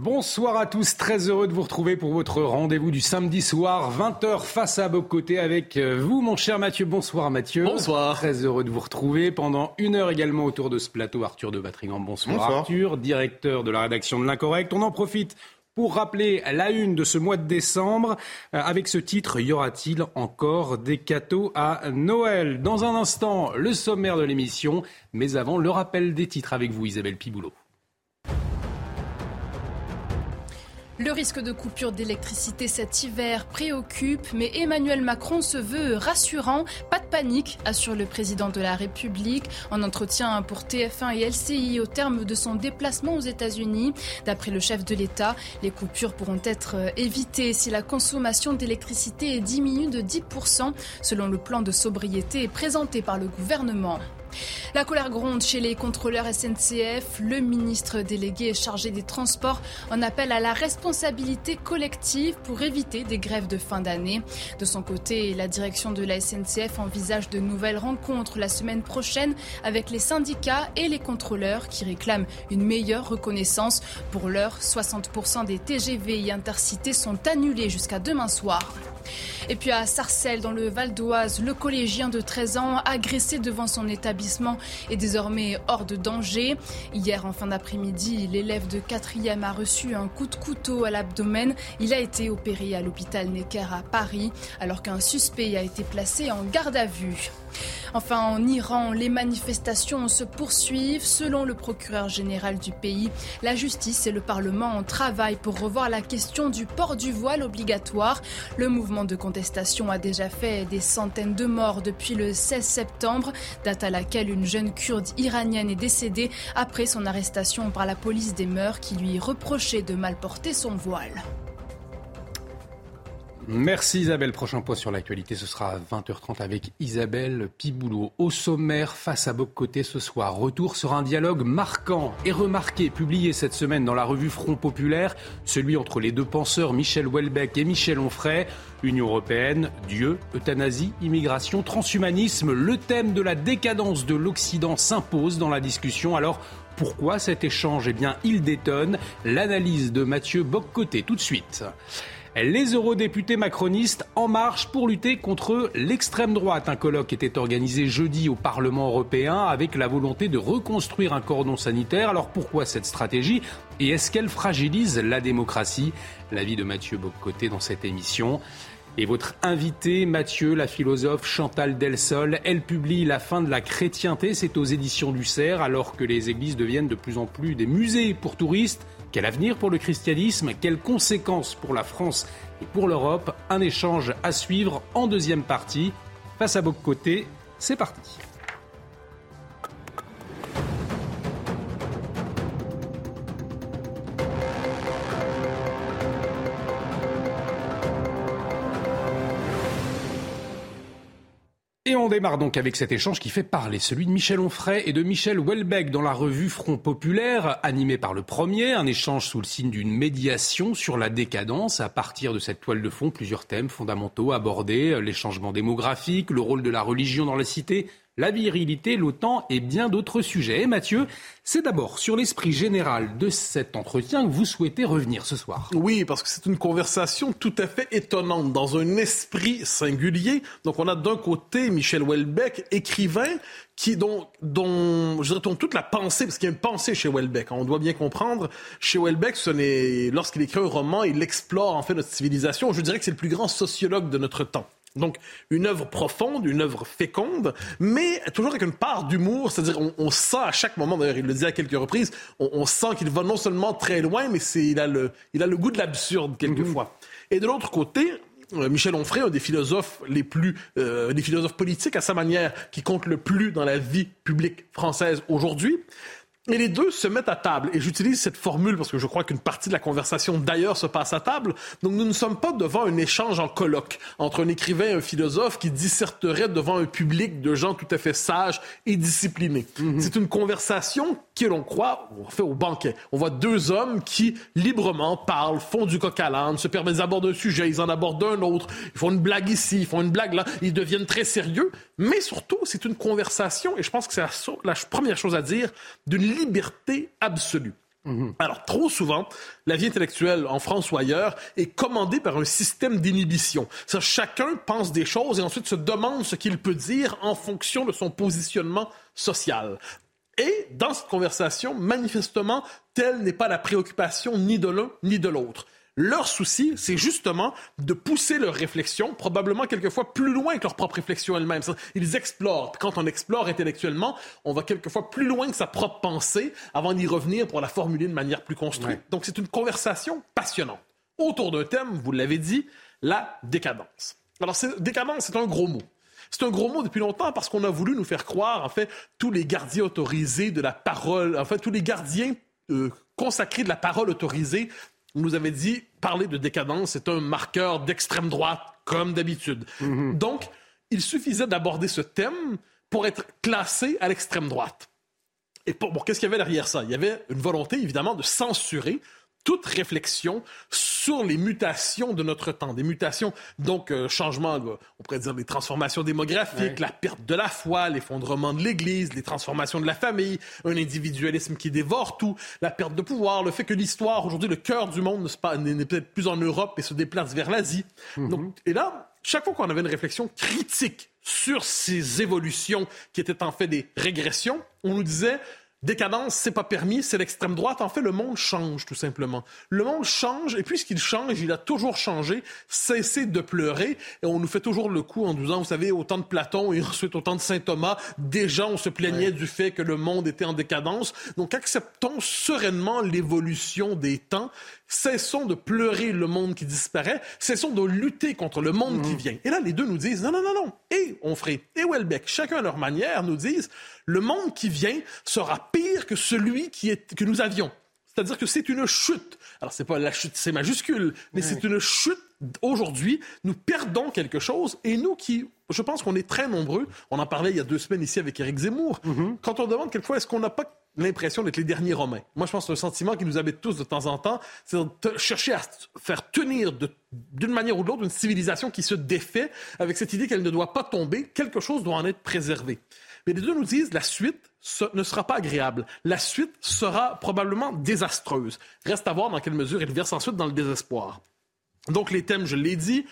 Bonsoir à tous, très heureux de vous retrouver pour votre rendez-vous du samedi soir, 20h face à Bocoté avec euh, vous, mon cher Mathieu. Bonsoir Mathieu. Bonsoir. Très heureux de vous retrouver pendant une heure également autour de ce plateau. Arthur de Batrigan, bonsoir, Bonsoir. Arthur, directeur de la rédaction de l'Incorrect. On en profite pour rappeler la une de ce mois de décembre euh, avec ce titre Y aura-t-il encore des cadeaux à Noël? Dans un instant, le sommaire de l'émission, mais avant, le rappel des titres avec vous, Isabelle Piboulot. Le risque de coupure d'électricité cet hiver préoccupe, mais Emmanuel Macron se veut rassurant. Pas de panique, assure le président de la République en entretien pour TF1 et LCI au terme de son déplacement aux États-Unis. D'après le chef de l'État, les coupures pourront être évitées si la consommation d'électricité diminue de 10%, selon le plan de sobriété présenté par le gouvernement. La colère gronde chez les contrôleurs SNCF. Le ministre délégué chargé des Transports en appelle à la responsabilité collective pour éviter des grèves de fin d'année. De son côté, la direction de la SNCF envisage de nouvelles rencontres la semaine prochaine avec les syndicats et les contrôleurs qui réclament une meilleure reconnaissance. Pour l'heure, 60% des TGV intercités sont annulés jusqu'à demain soir. Et puis à Sarcelles, dans le Val d'Oise, le collégien de 13 ans, agressé devant son établissement, est désormais hors de danger. Hier, en fin d'après-midi, l'élève de 4e a reçu un coup de couteau à l'abdomen. Il a été opéré à l'hôpital Necker à Paris, alors qu'un suspect a été placé en garde à vue. Enfin, en Iran, les manifestations se poursuivent. Selon le procureur général du pays, la justice et le Parlement travaillent pour revoir la question du port du voile obligatoire. Le mouvement de contestation a déjà fait des centaines de morts depuis le 16 septembre, date à laquelle une jeune kurde iranienne est décédée après son arrestation par la police des mœurs qui lui reprochait de mal porter son voile. Merci Isabelle. Prochain point sur l'actualité, ce sera à 20h30 avec Isabelle Piboulot. Au sommaire, face à Boc-Côté ce soir, retour sur un dialogue marquant et remarqué, publié cette semaine dans la revue Front Populaire, celui entre les deux penseurs Michel Houellebecq et Michel Onfray. Union européenne, Dieu, euthanasie, immigration, transhumanisme, le thème de la décadence de l'Occident s'impose dans la discussion. Alors, pourquoi cet échange? Eh bien, il détonne. L'analyse de Mathieu Boc-Côté tout de suite. Les eurodéputés macronistes en marche pour lutter contre l'extrême droite. Un colloque était organisé jeudi au Parlement européen avec la volonté de reconstruire un cordon sanitaire. Alors pourquoi cette stratégie et est-ce qu'elle fragilise la démocratie? L'avis de Mathieu Boccoté dans cette émission. Et votre invité, Mathieu, la philosophe Chantal Delsol, elle publie La fin de la chrétienté, c'est aux éditions du Cerf, alors que les églises deviennent de plus en plus des musées pour touristes. Quel avenir pour le christianisme Quelles conséquences pour la France et pour l'Europe? Un échange à suivre en deuxième partie. Face à Boccoté, c'est parti. Et on démarre donc avec cet échange qui fait parler, celui de Michel Onfray et de Michel Houellebecq dans la revue Front Populaire, animé par le premier, un échange sous le signe d'une médiation sur la décadence. À partir de cette toile de fond, plusieurs thèmes fondamentaux abordés, les changements démographiques, le rôle de la religion dans la cité, la virilité, l'OTAN et bien d'autres sujets. Et Mathieu, c'est d'abord sur l'esprit général de cet entretien que vous souhaitez revenir ce soir. Oui, parce que c'est une conversation tout à fait étonnante, dans un esprit singulier. Donc on a d'un côté Michel Houellebecq, écrivain, qui dont, dont je dirais dont toute la pensée, parce qu'il y a une pensée chez Houellebecq, hein, on doit bien comprendre, chez Houellebecq, ce n'est lorsqu'il écrit un roman, il explore en fait notre civilisation. Je dirais que c'est le plus grand sociologue de notre temps. Donc, une œuvre profonde, une œuvre féconde, mais toujours avec une part d'humour, c'est-à-dire on, on, sent à chaque moment, d'ailleurs il le dit à quelques reprises, on, on sent qu'il va non seulement très loin, mais c'est, il, a le, il a le goût de l'absurde quelquefois. Mm-hmm. Et de l'autre côté, euh, Michel Onfray, un des philosophes les plus, euh, des philosophes politiques à sa manière, qui compte le plus dans la vie publique française aujourd'hui, Et les deux se mettent à table. Et j'utilise cette formule parce que je crois qu'une partie de la conversation d'ailleurs se passe à table. Donc nous ne sommes pas devant un échange en colloque entre un écrivain et un philosophe qui disserterait devant un public de gens tout à fait sages et disciplinés. Mhm. C'est une conversation qui, l'on croit, on fait au banquet. On voit deux hommes qui librement parlent, font du coq à l'âne, se permettent d'aborder un sujet, ils en abordent un autre, ils font une blague ici, ils font une blague là, ils deviennent très sérieux. Mais surtout, c'est une conversation, et je pense que c'est la, la première chose à dire, d'une liberté absolue. Alors, trop souvent, la vie intellectuelle en France ou ailleurs est commandée par un système d'inhibition. Chacun pense des choses et ensuite se demande ce qu'il peut dire en fonction de son positionnement social. Et dans cette conversation, manifestement, telle n'est pas la préoccupation ni de l'un ni de l'autre. Leur souci, c'est justement de pousser leur réflexion, probablement quelquefois plus loin que leur propre réflexion elle-même. Ils explorent. quand on explore intellectuellement, on va quelquefois plus loin que sa propre pensée avant d'y revenir pour la formuler de manière plus construite. Donc c'est une conversation passionnante. Autour d'un thème, vous l'avez dit, la décadence. Alors décadence, c'est un gros mot. C'est un gros mot depuis longtemps parce qu'on a voulu nous faire croire, en fait, tous les gardiens autorisés de la parole, en fait, tous les gardiens euh, consacrés de la parole autorisée vous nous avez dit, parler de décadence, c'est un marqueur d'extrême droite, comme d'habitude. Mhm. Donc, il suffisait d'aborder ce thème pour être classé à l'extrême droite. Et pour, bon, qu'est-ce qu'il y avait derrière ça? Il y avait une volonté, évidemment, de censurer toute réflexion sur les mutations de notre temps, des mutations, donc euh, changement, on pourrait dire des transformations démographiques, la perte de la foi, l'effondrement de l'Église, les transformations de la famille, un individualisme qui dévore tout, la perte de pouvoir, le fait que l'histoire, aujourd'hui, le cœur du monde n'est peut-être plus en Europe et se déplace vers l'Asie. Mhm. Et là, chaque fois qu'on avait une réflexion critique sur ces évolutions qui étaient en fait des régressions, on nous disait Décadence, c'est pas permis, c'est l'extrême droite. En fait, le monde change, tout simplement. Le monde change, et puisqu'il change, il a toujours changé. Cessez de pleurer, et on nous fait toujours le coup en nous disant, vous savez, autant de Platon et ensuite autant de Saint Thomas, déjà on se plaignait du fait que le monde était en décadence. Donc acceptons sereinement l'évolution des temps. Cessons de pleurer le monde qui disparaît. Cessons de lutter contre le monde qui mmh. vient. Et là, les deux nous disent, non, non, non, non. Et Onfray et Welbeck, chacun à leur manière, nous disent, le monde qui vient sera pire que celui qui est, que nous avions. C'est-à-dire que c'est une chute. Alors, c'est pas la chute, c'est majuscule, mais c'est une chute. Aujourd'hui, nous perdons quelque chose et nous qui, je pense qu'on est très nombreux, on en parlait il y a deux semaines ici avec Éric Zemmour, mm-hmm. quand on demande quelquefois est-ce qu'on n'a pas l'impression d'être les derniers Romains. Moi, je pense que un sentiment qui nous habite tous de temps en temps, c'est de chercher à faire tenir d'une manière ou de l'autre une civilisation qui se défait avec cette idée qu'elle ne doit pas tomber, quelque chose doit en être préservé. Mais les deux nous disent la suite ne sera pas agréable. La suite sera probablement désastreuse. Reste à voir dans quelle mesure il verse ensuite dans le désespoir. Donc les thèmes, je l'ai dit,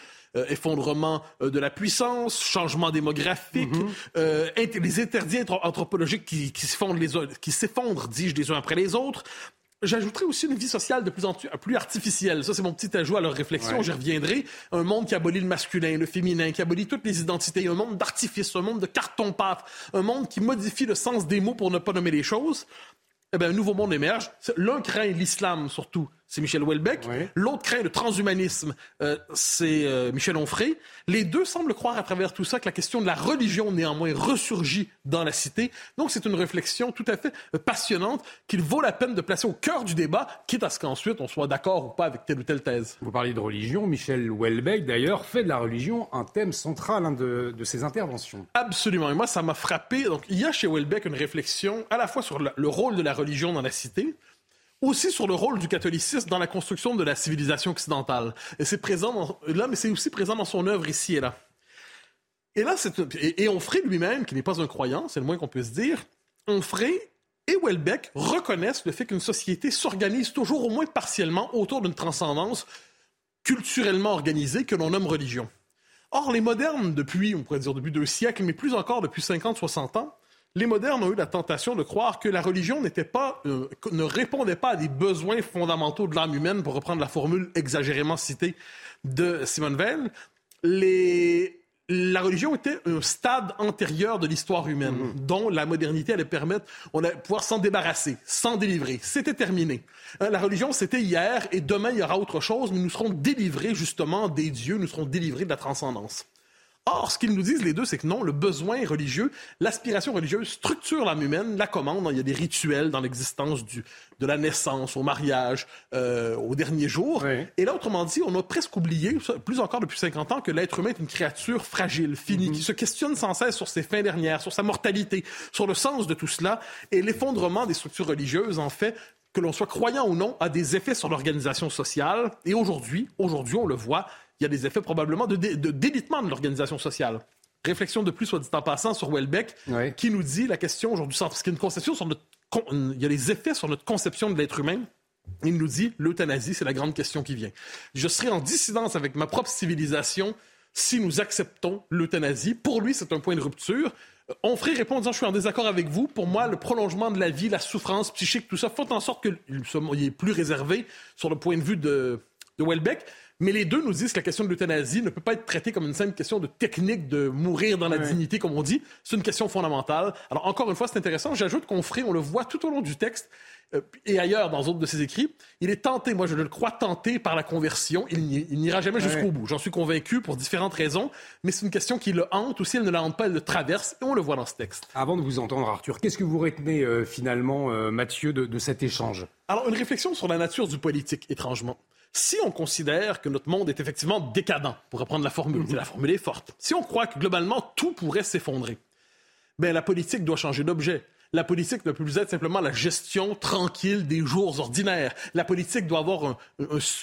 effondrement euh, de la puissance, changement démographique, mm-hmm. euh, les interdits anthropologiques qui, qui s'effondrent, dis-je, les uns après les autres, J'ajouterais aussi une vie sociale de plus en plus artificielle. Ça, c'est mon petit ajout à leur réflexion. J'y reviendrai. Un monde qui abolit le masculin, le féminin, qui abolit toutes les identités. Un monde d'artifice, un monde de carton-pâte. Un monde qui modifie le sens des mots pour ne pas nommer les choses. Eh bien, un nouveau monde émerge. L'un craint l'islam, surtout, c'est Michel Houellebecq. L'autre craint le transhumanisme, euh, c'est euh, Michel Onfray. Les deux semblent croire à travers tout ça que la question de la religion, néanmoins, ressurgit dans la cité. Donc, c'est une réflexion tout à fait euh, passionnante qu'il vaut la peine de placer au cœur du débat, quitte à ce qu'ensuite on soit d'accord ou pas avec telle ou telle thèse. Vous parlez de religion. Michel Houellebecq, d'ailleurs, fait de la religion un thème central hein, de, de, ses interventions. Absolument. Et moi, ça m'a frappé. Donc, il y a chez Houellebecq une réflexion à la fois sur le rôle de la religion dans la cité, aussi sur le rôle du catholicisme dans la construction de la civilisation occidentale. Et c'est présent là, mais c'est aussi présent dans son œuvre ici et là. Et là, c'est et, Onfray lui-même, qui n'est pas un croyant, c'est le moins qu'on puisse dire, Onfray et Welbeck reconnaissent le fait qu'une société s'organise toujours au moins partiellement autour d'une transcendance culturellement organisée que l'on nomme religion. Or, les modernes, depuis, on pourrait dire depuis deux siècles, mais plus encore depuis 50, 60 ans, les modernes ont eu la tentation de croire que la religion n'était pas, euh, ne répondait pas à des besoins fondamentaux de l'âme humaine, pour reprendre la formule exagérément citée de Simone Veil. Les, la religion était un stade antérieur de l'histoire humaine, mm-hmm. dont la modernité allait permettre, on allait pouvoir s'en débarrasser, s'en délivrer. C'était terminé. Hein, la religion, c'était hier, et demain, il y aura autre chose, mais nous serons délivrés justement des dieux, nous serons délivrés de la transcendance. Or, ce qu'ils nous disent les deux, c'est que non, le besoin religieux, l'aspiration religieuse structure l'âme humaine, la commande. Il y a des rituels dans l'existence du, de la naissance au mariage, euh, au dernier jour. Et là, autrement dit, on a presque oublié, plus encore depuis 50 ans, que l'être humain est une créature fragile, finie, mm-hmm. qui se questionne sans cesse sur ses fins dernières, sur sa mortalité, sur le sens de tout cela. Et l'effondrement des structures religieuses, en fait, que l'on soit croyant ou non, a des effets sur l'organisation sociale. Et aujourd'hui, aujourd'hui, on le voit, il y a des effets probablement de, délitement de l'organisation sociale. Réflexion de plus, soit dit en passant, sur Welbeck, qui nous dit la question aujourd'hui, parce qu'il y a une conception sur notre, il y a des effets sur notre conception de l'être humain. Il nous dit l'euthanasie, c'est la grande question qui vient. Je serai en dissidence avec ma propre civilisation si nous acceptons l'euthanasie. Pour lui, c'est un point de rupture. Onfray répond en disant Je suis en désaccord avec vous. Pour moi, le prolongement de la vie, la souffrance psychique, tout ça, fait en sorte qu'il est plus réservé sur le point de vue de, de Welbeck. Mais les deux nous disent que la question de l'euthanasie ne peut pas être traitée comme une simple question de technique de mourir dans la dignité, comme on dit. C'est une question fondamentale. Alors, encore une fois, c'est intéressant. J'ajoute qu'on ferait, on le voit tout au long du texte euh, et ailleurs dans d'autres de ses écrits, il est tenté, moi je le crois tenté par la conversion. Il n'ira jamais jusqu'au bout. J'en suis convaincu pour différentes raisons, mais c'est une question qui le hante, ou si elle ne la hante pas, elle le traverse, et on le voit dans ce texte. Avant de vous entendre, Arthur, qu'est-ce que vous retenez euh, finalement, euh, Mathieu, de, de cet échange? Alors, une réflexion sur la nature du politique, étrangement. Si on considère que notre monde est effectivement décadent, pour reprendre la formule, mhm. la formule est forte, si on croit que globalement tout pourrait s'effondrer, ben la politique doit changer d'objet. La politique ne peut plus être simplement la gestion tranquille des jours ordinaires. La politique doit avoir un,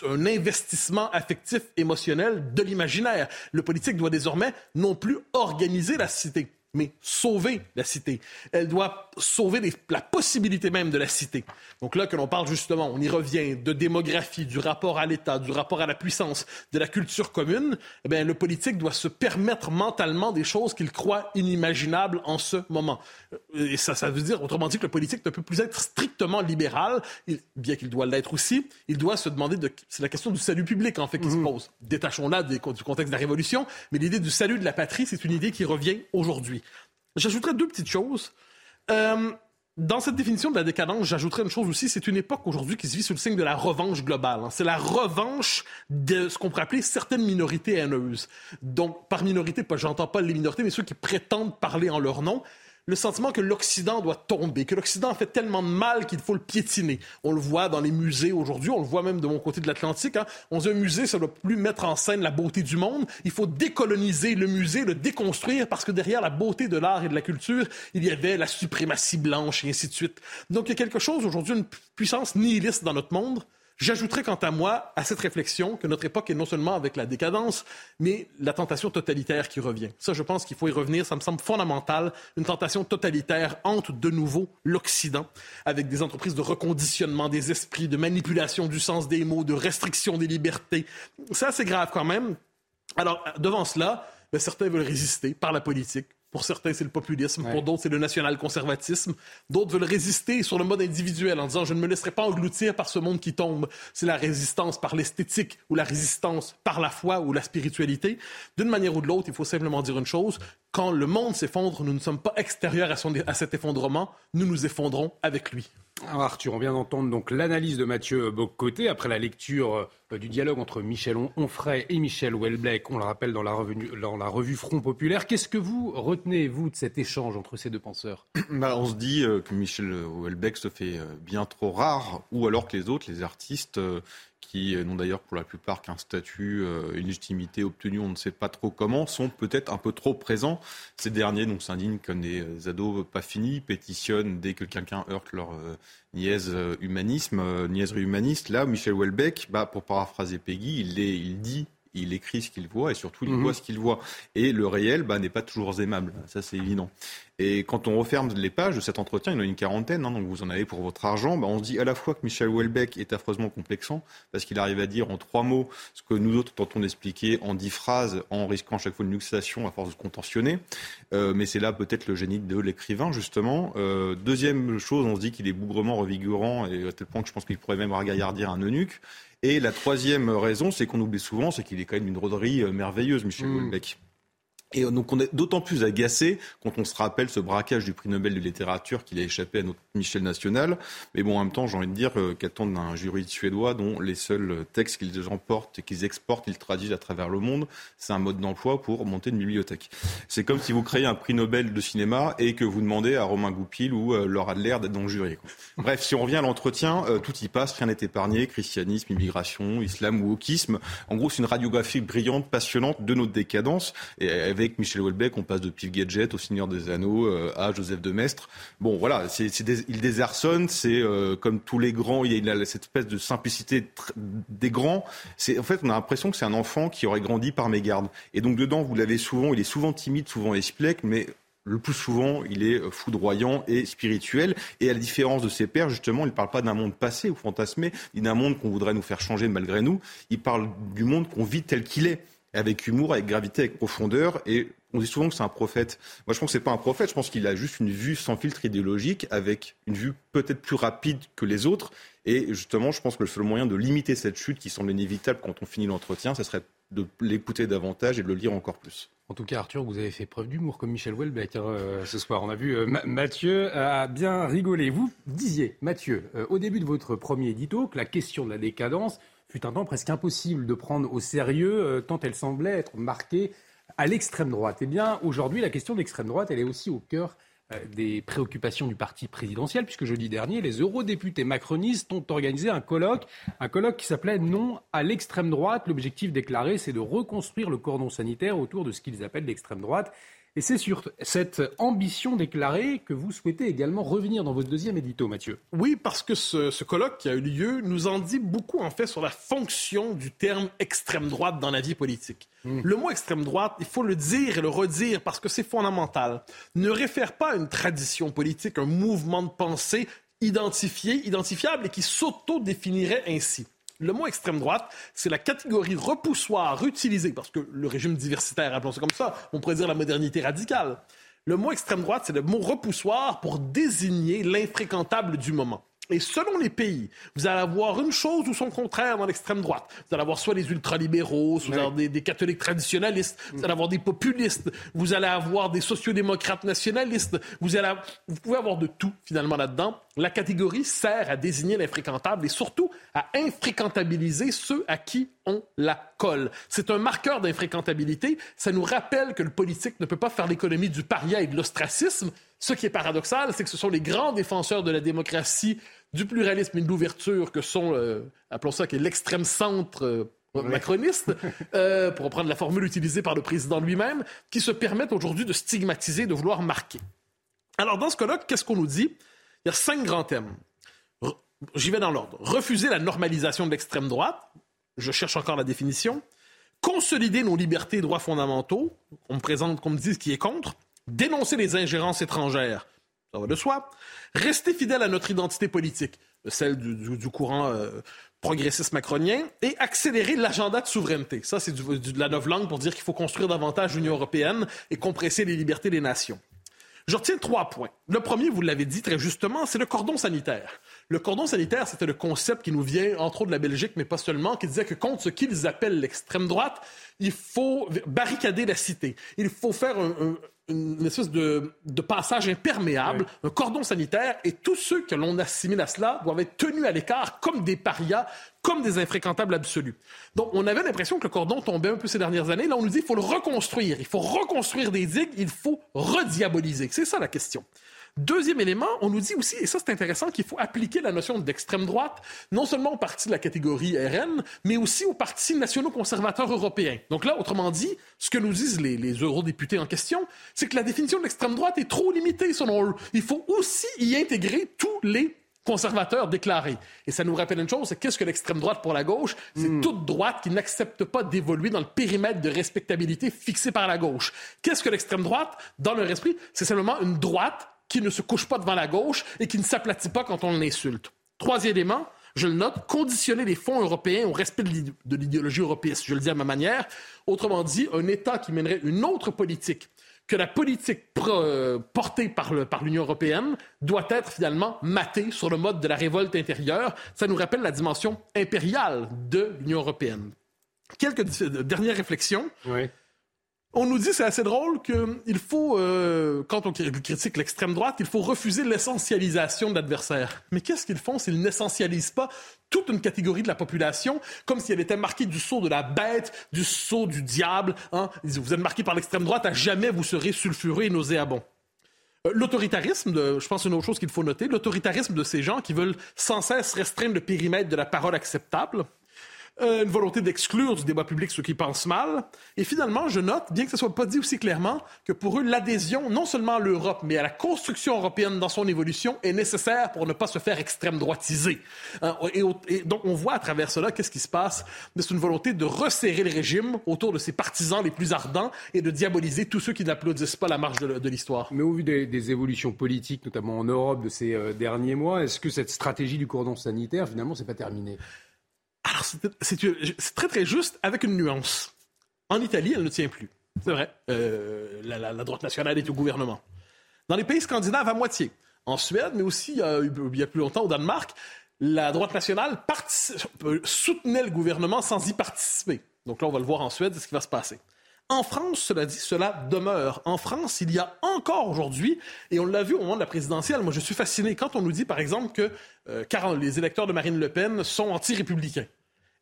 un investissement affectif, émotionnel de l'imaginaire. Le politique doit désormais non plus organiser la cité mais sauver la cité. Elle doit sauver la possibilité même de la cité. Donc là que l'on parle justement, on y revient, de démographie, du rapport à l'État, du rapport à la puissance, de la culture commune, eh bien, le politique doit se permettre mentalement des choses qu'il croit inimaginables en ce moment. Et ça, ça veut dire, autrement dit, que le politique ne peut plus être strictement libéral, bien qu'il doit l'être aussi. Il doit se demander de... C'est la question du salut public, en fait, qui se mmh. pose. Détachons-la du contexte de la Révolution, mais l'idée du salut de la patrie, c'est une idée qui revient aujourd'hui. J'ajouterais deux petites choses. Euh, dans cette définition de la décadence, j'ajouterais une chose aussi, c'est une époque aujourd'hui qui se vit sous le signe de la revanche globale. Hein. C'est la revanche de ce qu'on pourrait appeler certaines minorités haineuses. Donc, par minorité, j'entends pas les minorités, mais ceux qui prétendent parler en leur nom le sentiment que l'Occident doit tomber, que l'Occident fait tellement de mal qu'il faut le piétiner. On le voit dans les musées aujourd'hui, on le voit même de mon côté de l'Atlantique. Hein. On dit un musée, ça ne doit plus mettre en scène la beauté du monde. Il faut décoloniser le musée, le déconstruire, parce que derrière la beauté de l'art et de la culture, il y avait la suprématie blanche et ainsi de suite. Donc il y a quelque chose aujourd'hui, une puissance nihiliste dans notre monde J'ajouterais quant à moi à cette réflexion que notre époque est non seulement avec la décadence, mais la tentation totalitaire qui revient. Ça, je pense qu'il faut y revenir, ça me semble fondamental. Une tentation totalitaire hante de nouveau l'Occident, avec des entreprises de reconditionnement des esprits, de manipulation du sens des mots, de restriction des libertés. C'est assez grave quand même. Alors, devant cela, ben, certains veulent résister par la politique, pour certains, c'est le populisme. Pour d'autres, c'est le national-conservatisme. D'autres veulent résister sur le mode individuel en disant je ne me laisserai pas engloutir par ce monde qui tombe. C'est la résistance par l'esthétique ou la résistance par la foi ou la spiritualité. D'une manière ou de l'autre, il faut simplement dire une chose. Quand le monde s'effondre, nous ne sommes pas extérieurs à, à cet effondrement. Nous nous effondrons avec lui. Arthur, on vient d'entendre donc l'analyse de Mathieu Boccoté après la lecture euh, du dialogue entre Michel Onfray et Michel Houellebecq, on le rappelle dans la, revue, Front Populaire. Qu'est-ce que vous retenez, vous, de cet échange entre ces deux penseurs? Bah, On se dit euh, que Michel Houellebecq se fait euh, bien trop rare, ou alors que les autres, les artistes, qui n'ont d'ailleurs pour la plupart qu'un statut, une légitimité obtenue, on ne sait pas trop comment, sont peut-être un peu trop présents. Ces derniers s'indignent comme des ados pas finis, pétitionnent dès que quelqu'un heurte leur niaise humanisme, niaiserie humaniste. Là, Michel Houellebecq, bah, pour paraphraser Peggy, il, il dit il écrit ce qu'il voit et surtout il mhm. voit ce qu'il voit. Et le réel bah, n'est pas toujours aimable, ça c'est évident. Et quand on referme les pages de cet entretien, il y en a une quarantaine, hein, donc vous en avez pour votre argent, bah, on se dit à la fois que Michel Houellebecq est affreusement complexant, parce qu'il arrive à dire en trois mots ce que nous autres tentons d'expliquer en dix phrases, en risquant chaque fois une luxation à force de contentionner. Euh, mais c'est là peut-être le génie de l'écrivain, justement. Euh, deuxième chose, on se dit qu'il est bougrement revigorant, et à tel point que je pense qu'il pourrait même ragaillardir un eunuque. Et la troisième raison, c'est qu'on oublie souvent, c'est qu'il est quand même une broderie euh, merveilleuse, Michel mmh. Houellebecq. Et donc on est d'autant plus agacé quand on se rappelle ce braquage du prix Nobel de littérature qu'il a échappé à notre Michel National. Mais bon, en même temps, j'ai envie de dire euh, qu'attendent un jury suédois dont les seuls textes qu'ils emportent, qu'ils exportent, qu'ils traduisent à travers le monde, c'est un mode d'emploi pour monter une bibliothèque. C'est comme si vous créez un prix Nobel de cinéma et que vous demandez à Romain Goupil ou euh, Laura Adler d'être dans le jury. Bref, si on revient à l'entretien, euh, tout y passe, rien n'est épargné, christianisme, immigration, islam ou wokisme. En gros, c'est une radiographie brillante, passionnante de notre décadence. Avec Michel Houellebecq, on passe de Pif Gadget au Seigneur des Anneaux euh, à Joseph de Maistre. Bon, voilà, il désarçonne, c'est euh, comme tous les grands, il y a cette espèce de simplicité des grands. C'est, en fait, on a l'impression que c'est un enfant qui aurait grandi par mégarde. Et donc dedans, vous l'avez souvent, il est souvent timide, souvent espiègle, mais le plus souvent, il est foudroyant et spirituel. Et à la différence de ses pères, justement, il ne parle pas d'un monde passé ou fantasmé, ni d'un monde qu'on voudrait nous faire changer malgré nous. Il parle du monde qu'on vit tel qu'il est avec humour, avec gravité, avec profondeur. Et on dit souvent que c'est un prophète. Moi, je pense que c'est pas un prophète. Je pense qu'il a juste une vue sans filtre idéologique, avec une vue peut-être plus rapide que les autres. Et justement, je pense que le seul moyen de limiter cette chute qui semble inévitable quand on finit l'entretien, ce serait de l'écouter davantage et de le lire encore plus. En tout cas, Arthur, vous avez fait preuve d'humour comme Michel Houellebecq hein, euh, ce soir. On a vu euh, Mathieu a bien rigolé. Vous disiez, Mathieu, euh, au début de votre premier édito, que la question de la décadence fut un temps presque impossible de prendre au sérieux, euh, tant elle semblait être marquée à l'extrême droite. Eh bien, aujourd'hui, la question de l'extrême droite, elle est aussi au cœur euh, des préoccupations du parti présidentiel, puisque jeudi dernier, les eurodéputés macronistes ont organisé un colloque, un colloque qui s'appelait Non à l'extrême droite. L'objectif déclaré, c'est de reconstruire le cordon sanitaire autour de ce qu'ils appellent l'extrême droite. Et c'est sur cette ambition déclarée que vous souhaitez également revenir dans votre deuxième édito, Mathieu. Oui, parce que ce, colloque qui a eu lieu nous en dit beaucoup, en fait, sur la fonction du terme extrême droite dans la vie politique. Hmm. Le mot extrême droite, il faut le dire et le redire parce que c'est fondamental. Ne réfère pas à une tradition politique, un mouvement de pensée identifié, identifiable et qui s'auto-définirait ainsi. Le mot extrême droite, c'est la catégorie repoussoire utilisée, parce que le régime diversitaire, appelons ça comme ça, on pourrait dire la modernité radicale. Le mot extrême droite, c'est le mot repoussoir pour désigner l'infréquentable du moment. Et selon les pays, vous allez avoir une chose ou son contraire dans l'extrême droite. Vous allez avoir soit les ultralibéraux, soit des, catholiques traditionnalistes, vous allez avoir des populistes, vous allez avoir des sociodémocrates nationalistes, vous, allez, vous pouvez avoir de tout finalement là-dedans. La catégorie sert à désigner l'infréquentable et surtout à infréquentabiliser ceux à qui on la colle. C'est un marqueur d'infréquentabilité. Ça nous rappelle que le politique ne peut pas faire l'économie du paria et de l'ostracisme. Ce qui est paradoxal, c'est que ce sont les grands défenseurs de la démocratie, du pluralisme et de l'ouverture que sont, euh, appelons ça, l'extrême centre. Euh, macroniste, euh, pour reprendre la formule utilisée par le président lui-même, qui se permettent aujourd'hui de stigmatiser, de vouloir marquer. Alors, dans ce colloque, qu'est-ce qu'on nous dit? Il y a cinq grands thèmes. J'y vais dans l'ordre. Refuser la normalisation de l'extrême droite. Je cherche encore la définition. Consolider nos libertés et droits fondamentaux. On me présente qu'on me dise qui est contre. Dénoncer les ingérences étrangères. Ça va de soi. Rester fidèle à notre identité politique, celle du, courant euh, progressiste macronien, et accélérer l'agenda de souveraineté. Ça, c'est de la langue pour dire qu'il faut construire davantage l'Union européenne et compresser les libertés des nations. Je retiens trois points. Le premier, vous l'avez dit très justement, c'est le cordon sanitaire. Le cordon sanitaire, c'était le concept qui nous vient, entre autres, de la Belgique, mais pas seulement, qui disait que contre ce qu'ils appellent l'extrême droite, il faut barricader la cité. Il faut faire un, une espèce de, passage imperméable, un cordon sanitaire, et tous ceux que l'on assimile à cela doivent être tenus à l'écart comme des parias, comme des infréquentables absolus. Donc, on avait l'impression que le cordon tombait un peu ces dernières années. Là, on nous dit qu'il faut le reconstruire. Il faut reconstruire des digues, il faut rediaboliser. C'est ça la question. Deuxième élément, on nous dit aussi, et ça c'est intéressant, qu'il faut appliquer la notion d'extrême droite, non seulement aux partis de la catégorie RN, mais aussi aux partis nationaux conservateurs européens. Donc là, autrement dit, ce que nous disent les, les eurodéputés en question, c'est que la définition de l'extrême droite est trop limitée selon eux. Il faut aussi y intégrer tous les conservateurs déclarés. Et ça nous rappelle une chose, c'est qu'est-ce que l'extrême droite pour la gauche? C'est hmm. toute droite qui n'accepte pas d'évoluer dans le périmètre de respectabilité fixé par la gauche. Qu'est-ce que l'extrême droite? Dans leur esprit, c'est simplement une droite qui ne se couche pas devant la gauche et qui ne s'aplatit pas quand on l'insulte. Troisième élément, je le note, conditionner les fonds européens au respect de l'idéologie européenne, je le dis à ma manière. Autrement dit, un État qui mènerait une autre politique que la politique euh, portée par l'Union européenne doit être finalement matée sur le mode de la révolte intérieure. Ça nous rappelle la dimension impériale de l'Union européenne. Quelques dernières réflexions. Oui On nous dit, c'est assez drôle, qu'il faut, euh, quand on critique l'extrême droite, il faut refuser l'essentialisation de l'adversaire. Mais qu'est-ce qu'ils font s'ils n'essentialisent pas toute une catégorie de la population, comme si elle était marquée du sceau de la bête, du sceau du diable. Hein? Vous êtes marqué par l'extrême droite, à jamais vous serez sulfureux et nauséabond. Euh, l'autoritarisme, je pense une autre chose qu'il faut noter, l'autoritarisme de ces gens qui veulent sans cesse restreindre le périmètre de la parole acceptable. Euh, une volonté d'exclure du débat public ceux qui pensent mal. Et finalement, je note, bien que ce ne soit pas dit aussi clairement, que pour eux, l'adhésion non seulement à l'Europe, mais à la construction européenne dans son évolution est nécessaire pour ne pas se faire extrême droitiser. Euh, et, donc, on voit à travers cela qu'est-ce qui se passe? C'est une volonté de resserrer le régime autour de ses partisans les plus ardents et de diaboliser tous ceux qui n'applaudissent pas la marche de, l'histoire. Mais au vu des, évolutions politiques, notamment en Europe de ces euh, derniers mois, est-ce que cette stratégie du cordon sanitaire, finalement, c'est pas terminé? C'est très, très juste, avec une nuance. En Italie, elle ne tient plus. C'est vrai. Euh, la, droite nationale est au gouvernement. Dans les pays scandinaves, à moitié. En Suède, mais aussi il y a plus longtemps au Danemark, la droite nationale soutenait le gouvernement sans y participer. Donc là, on va le voir en Suède, c'est ce qui va se passer. En France, cela dit, cela demeure. En France, il y a encore aujourd'hui, et on l'a vu au moment de la présidentielle, moi je suis fasciné quand on nous dit par exemple que euh, les électeurs de Marine Le Pen sont anti-républicains.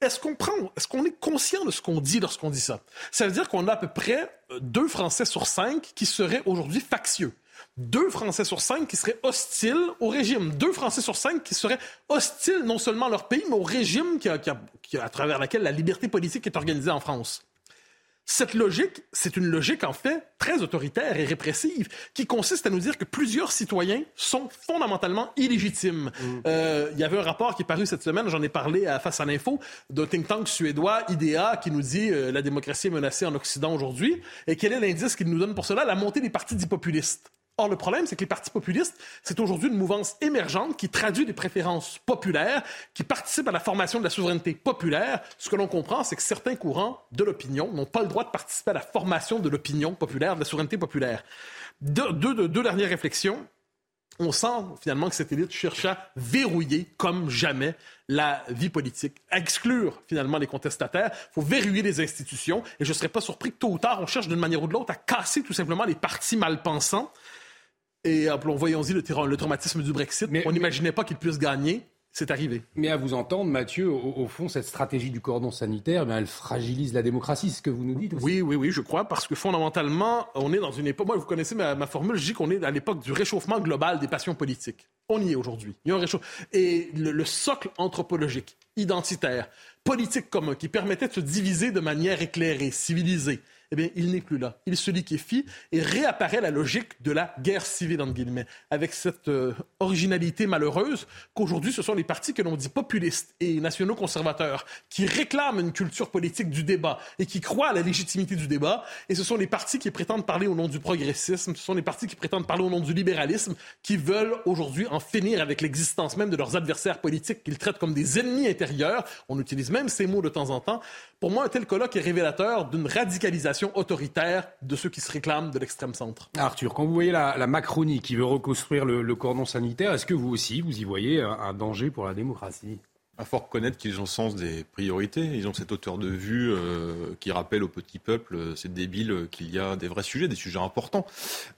Est-ce qu'on prend, est-ce qu'on est conscient de ce qu'on dit lorsqu'on dit ça? Ça veut dire qu'on a à peu près euh, deux Français sur cinq qui seraient aujourd'hui factieux. Deux Français sur cinq qui seraient hostiles au régime. Deux Français sur cinq qui seraient hostiles non seulement à leur pays, mais au régime à travers lequel la liberté politique est organisée en France. Cette logique, c'est une logique en fait très autoritaire et répressive qui consiste à nous dire que plusieurs citoyens sont fondamentalement illégitimes. Mm. Euh, il y avait un rapport qui est paru cette semaine, j'en ai parlé à Face à l'info, d'un think tank suédois, IDEA, qui nous dit euh, la démocratie est menacée en Occident aujourd'hui. Et quel est l'indice qu'il nous donne pour cela? La montée des partis dits populistes. Or, le problème, c'est que les partis populistes, c'est aujourd'hui une mouvance émergente qui traduit des préférences populaires, qui participe à la formation de la souveraineté populaire. Ce que l'on comprend, c'est que certains courants de l'opinion n'ont pas le droit de participer à la formation de l'opinion populaire, de la souveraineté populaire. Deux, deux, dernières réflexions on sent finalement que cette élite cherche à verrouiller comme jamais la vie politique, à exclure finalement les contestataires. Il faut verrouiller les institutions et je ne serais pas surpris que tôt ou tard, on cherche d'une manière ou de l'autre à casser tout simplement les partis mal pensants et voyons-y le, le, traumatisme du Brexit. on n'imaginait pas qu'il puisse gagner. C'est arrivé. Mais à vous entendre, Mathieu, au, fond, cette stratégie du cordon sanitaire, eh elle fragilise la démocratie, ce que vous nous dites aussi. Oui, oui, oui, je crois, parce que fondamentalement, on est dans une époque. Moi, vous connaissez ma, formule, je dis qu'on est à l'époque du réchauffement global des passions politiques. On y est aujourd'hui. Il y a un réchauffement. Et le socle anthropologique, identitaire, politique commun, qui permettait de se diviser de manière éclairée, civilisée, eh bien, il n'est plus là. Il se liquéfie et réapparaît la logique de la guerre civile, entre guillemets, avec cette euh, originalité malheureuse qu'aujourd'hui, ce sont les partis que l'on dit populistes et nationaux conservateurs qui réclament une culture politique du débat et qui croient à la légitimité du débat. Et ce sont les partis qui prétendent parler au nom du progressisme, ce sont les partis qui prétendent parler au nom du libéralisme, qui veulent aujourd'hui en finir avec l'existence même de leurs adversaires politiques qu'ils traitent comme des ennemis intérieurs. On utilise même ces mots de temps en temps. Pour moi, un tel colloque est révélateur d'une radicalisation autoritaire de ceux qui se réclament de l'extrême centre. Arthur, quand vous voyez la, Macronie qui veut reconstruire le, cordon sanitaire, est-ce que vous aussi, vous y voyez un danger pour la démocratie? À fort reconnaître qu'ils ont sens des priorités. Ils ont cette hauteur de vue euh, qui rappelle au petit peuple, euh, c'est débile, qu'il y a des vrais sujets, des sujets importants.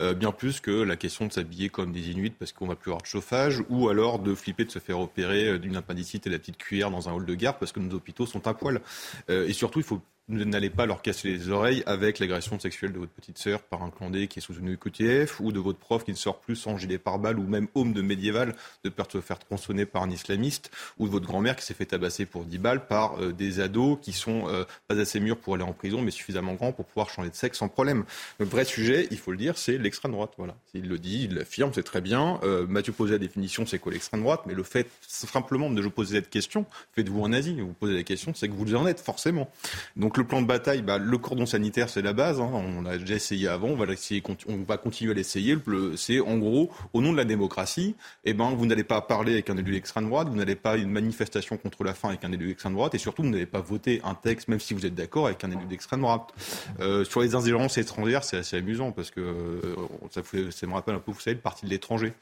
Euh, bien plus que la question de s'habiller comme des Inuits parce qu'on va plus avoir de chauffage, ou alors de flipper de se faire opérer d'une appendicite et la petite cuillère dans un hall de gare parce que nos hôpitaux sont à poil. et surtout, il faut n'allez pas leur casser les oreilles avec l'agression sexuelle de votre petite sœur par un clandé qui est sous une QTF ou de votre prof qui ne sort plus sans gilet pare-balles ou même homme de médiéval de peur de se faire tronçonner par un islamiste ou de votre grand-mère qui s'est fait tabasser pour 10 balles par euh, des ados qui sont euh, pas assez mûrs pour aller en prison mais suffisamment grands pour pouvoir changer de sexe sans problème. Le vrai sujet, il faut le dire, c'est l'extrême droite. Voilà. Il le dit, il l'affirme, c'est très bien. Euh, Mathieu posait la définition, c'est quoi l'extrême droite? Mais le fait simplement de vous poser cette question, faites-vous un asie, vous posez la question, c'est que vous en êtes forcément. Donc donc le plan de bataille, bah, le cordon sanitaire, c'est la base. Hein. On l'a déjà essayé avant, on va, continuer à l'essayer. C'est en gros, au nom de la démocratie, eh ben, vous n'allez pas parler avec un élu d'extrême droite, vous n'allez pas une manifestation contre la faim avec un élu d'extrême droite, et surtout, vous n'allez pas voter un texte, même si vous êtes d'accord, avec un élu d'extrême droite. Euh, sur les ingérences étrangères, c'est assez amusant, parce que euh, ça, ça me rappelle un peu, vous savez, le parti de l'étranger.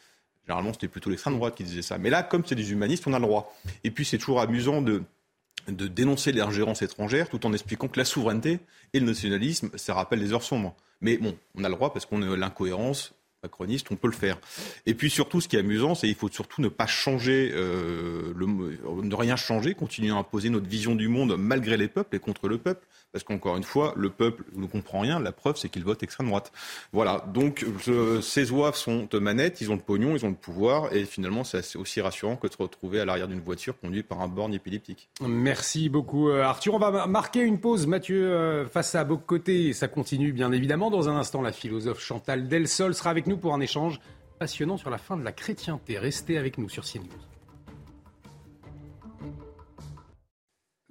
Généralement, c'était plutôt l'extrême droite qui disait ça. Mais là, comme c'est des humanistes, on a le droit. Et puis, c'est toujours amusant de de dénoncer l'ingérence étrangère tout en expliquant que la souveraineté et le nationalisme, ça rappelle les heures sombres. Mais bon, on a le droit parce qu'on est l'incohérence macroniste, on peut le faire. Et puis surtout, ce qui est amusant, c'est qu'il faut surtout ne pas changer, euh, ne rien changer, continuer à imposer notre vision du monde malgré les peuples et contre le peuple. Parce qu'encore une fois, le peuple ne comprend rien. La preuve, c'est qu'il vote extrême droite. Voilà. Donc, ces oeufs sont de manette, ils ont le pognon, ils ont le pouvoir. Et finalement, c'est aussi rassurant que de se retrouver à l'arrière d'une voiture conduite par un borgne épileptique. Merci beaucoup, euh, Arthur. On va marquer une pause, Mathieu, euh, face à Côté. Ça continue, bien évidemment. Dans un instant, la philosophe Chantal Delsol sera avec nous pour un échange passionnant sur la fin de la chrétienté. Restez avec nous sur CNews.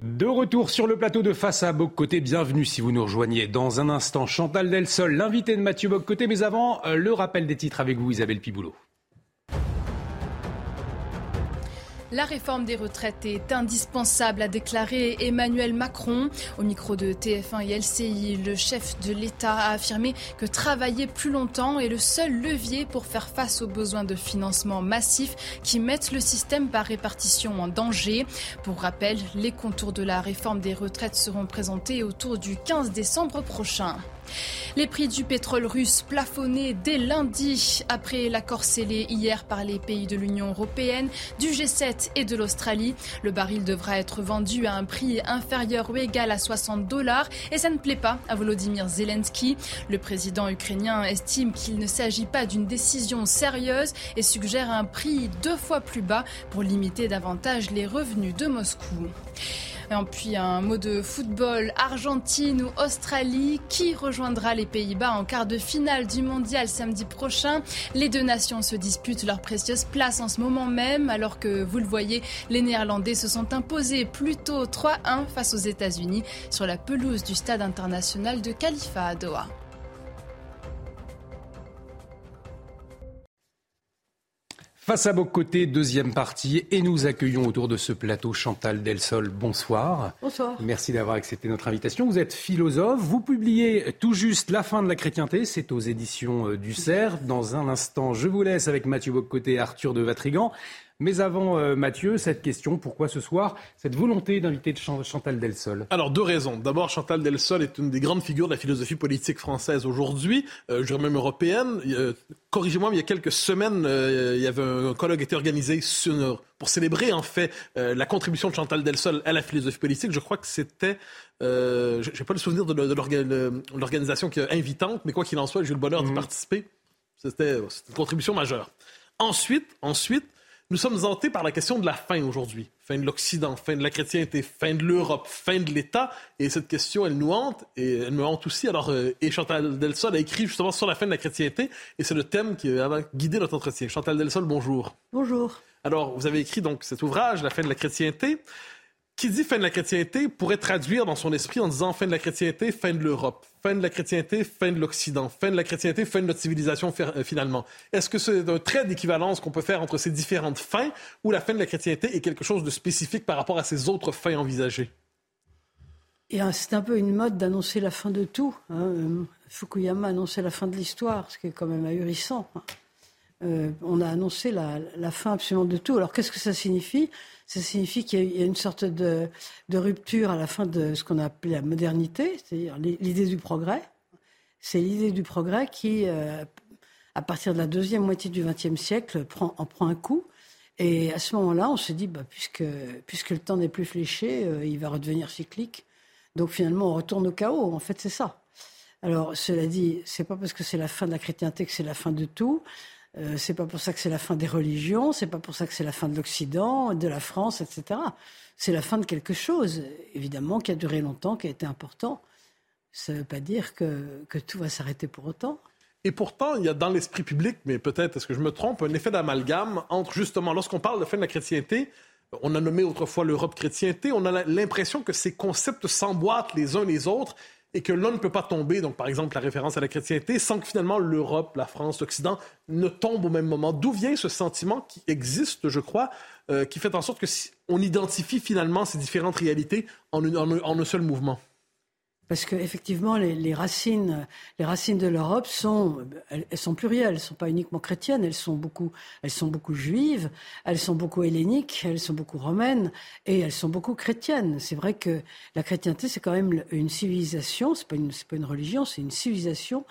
De retour sur le plateau de Face à Boccoté, bienvenue si vous nous rejoignez. Dans un instant, Chantal Delsol, l'invité de Mathieu Boccoté, mais avant, euh, le rappel des titres avec vous, Isabelle Piboulot. La réforme des retraites est indispensable, a déclaré Emmanuel Macron. Au micro de TF1 et LCI, le chef de l'État a affirmé que travailler plus longtemps est le seul levier pour faire face aux besoins de financement massifs qui mettent le système par répartition en danger. Pour rappel, les contours de la réforme des retraites seront présentés autour du 15 décembre prochain. Les prix du pétrole russe plafonnés dès lundi après l'accord scellé hier par les pays de l'Union européenne, du G7 et de l'Australie. Le baril devra être vendu à un prix inférieur ou égal à 60 dollars et ça ne plaît pas à Volodymyr Zelensky. Le président ukrainien estime qu'il ne s'agit pas d'une décision sérieuse et suggère un prix deux fois plus bas pour limiter davantage les revenus de Moscou. Et puis un mot de football, Argentine ou Australie, qui rejoindra les Pays-Bas en quart de finale du mondial samedi prochain? Les deux nations se disputent leur précieuse place en ce moment même, alors que, vous le voyez, les Néerlandais se sont imposés plutôt 3-1 face aux États-Unis sur la pelouse du stade international de Khalifa à Doha. Face à vos côtés, deuxième partie, et nous accueillons autour de ce plateau Chantal Delsol. Bonsoir. Bonsoir. Merci d'avoir accepté notre invitation. Vous êtes philosophe, vous publiez tout juste La fin de la chrétienté, c'est aux éditions euh, du CERF. Dans un instant, je vous laisse avec Mathieu Boccoté et Arthur de Vatrigan. Mais avant, euh, Mathieu, cette question, pourquoi ce soir cette volonté d'inviter Chantal Delsol? Alors, deux raisons. D'abord, Chantal Delsol est une des grandes figures de la philosophie politique française aujourd'hui, euh, je dirais même européenne. Euh, corrigez-moi, mais il y a quelques semaines, il y avait un colloque qui était organisé pour célébrer, en fait, la contribution de Chantal Delsol à la philosophie politique. Je crois que c'était... Euh, j'ai pas le souvenir de, l'organisation qui est invitante, mais quoi qu'il en soit, j'ai eu le bonheur d'y mmh. participer. C'était une contribution majeure. Ensuite, ensuite, nous sommes hantés par la question de la fin aujourd'hui. Fin de l'Occident, fin de la chrétienté, fin de l'Europe, fin de l'État. Et cette question, elle nous hante et elle me hante aussi. Alors, euh, et Chantal Delsol a écrit justement sur la fin de la chrétienté et c'est le thème qui a guidé notre entretien. Chantal Delsol, bonjour. Bonjour. Alors, vous avez écrit donc cet ouvrage, La fin de la chrétienté qui dit fin de la chrétienté pourrait traduire dans son esprit en disant fin de la chrétienté, fin de l'Europe, fin de la chrétienté, fin de l'Occident, fin de la chrétienté, fin de notre civilisation euh, finalement. Est-ce que c'est un trait d'équivalence qu'on peut faire entre ces différentes fins ou la fin de la chrétienté est quelque chose de spécifique par rapport à ces autres fins envisagées c'est un peu une mode d'annoncer la fin de tout. Hein. Euh, Fukuyama a annoncé la fin de l'histoire, ce qui est quand même ahurissant. Euh, on a annoncé la, fin absolument de tout. Alors qu'est-ce que ça signifie? Ça signifie qu'il y a une sorte de, rupture à la fin de ce qu'on a appelé la modernité, c'est-à-dire l'idée du progrès. C'est l'idée du progrès qui, euh, à partir de la deuxième moitié du XXe siècle, en prend un coup. Et à ce moment-là, on se dit, bah, puisque, puisque le temps n'est plus fléché, euh, il va redevenir cyclique. Donc finalement, on retourne au chaos. En fait, c'est ça. Alors, cela dit, c'est pas parce que c'est la fin de la chrétienté que c'est la fin de tout. Euh, c'est pas pour ça que c'est la fin des religions, c'est pas pour ça que c'est la fin de l'Occident, de la France, etc. C'est la fin de quelque chose, évidemment, qui a duré longtemps, qui a été important. Ça ne veut pas dire que, que tout va s'arrêter pour autant. Et pourtant, il y a dans l'esprit public, mais peut-être est-ce que je me trompe, un effet d'amalgame entre justement, lorsqu'on parle de fin de la chrétienté, on a nommé autrefois l'Europe chrétienté, on a l'impression que ces concepts s'emboîtent les uns les autres et que l'un ne peut pas tomber, donc par exemple la référence à la chrétienté, sans que finalement l'Europe, la France, l'Occident ne tombent au même moment. D'où vient ce sentiment qui existe, je crois, euh, qui fait en sorte que si on identifie finalement ces différentes réalités en, un seul mouvement? Parce qu'effectivement, les, les, racines, les racines de l'Europe sont, elles, sont plurielles, elles ne sont pas uniquement chrétiennes, elles sont, beaucoup, elles sont beaucoup juives, elles sont beaucoup helléniques, elles sont beaucoup romaines et elles sont beaucoup chrétiennes. C'est vrai que la chrétienté, c'est quand même une civilisation, ce n'est pas, une, pas une religion, c'est une civilisation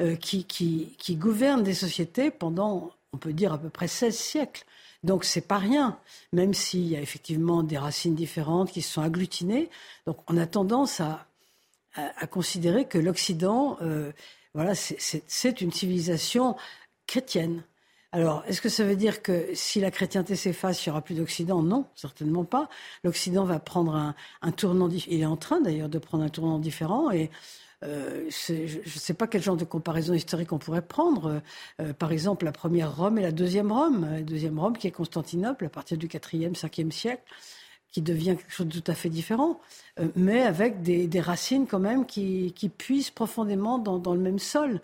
euh, qui, qui, qui gouverne des sociétés pendant, on peut dire, à peu près 16 siècles. Donc c'est pas rien, même s'il y a effectivement des racines différentes qui se sont agglutinées. Donc on a tendance à à, considérer que l'Occident, euh, voilà, c'est une civilisation chrétienne. Alors, est-ce que ça veut dire que si la chrétienté s'efface, il n'y aura plus d'Occident? Non, certainement pas. L'Occident va prendre un, tournant, il est en train d'ailleurs de prendre un tournant différent et euh, je ne sais pas quel genre de comparaison historique on pourrait prendre. Euh, par exemple, la première Rome et la deuxième Rome. La deuxième Rome qui est Constantinople à partir du 4e, 5e siècle qui devient quelque chose de tout à fait différent, euh, mais avec des, racines quand même qui, qui puisent profondément dans, le même sol.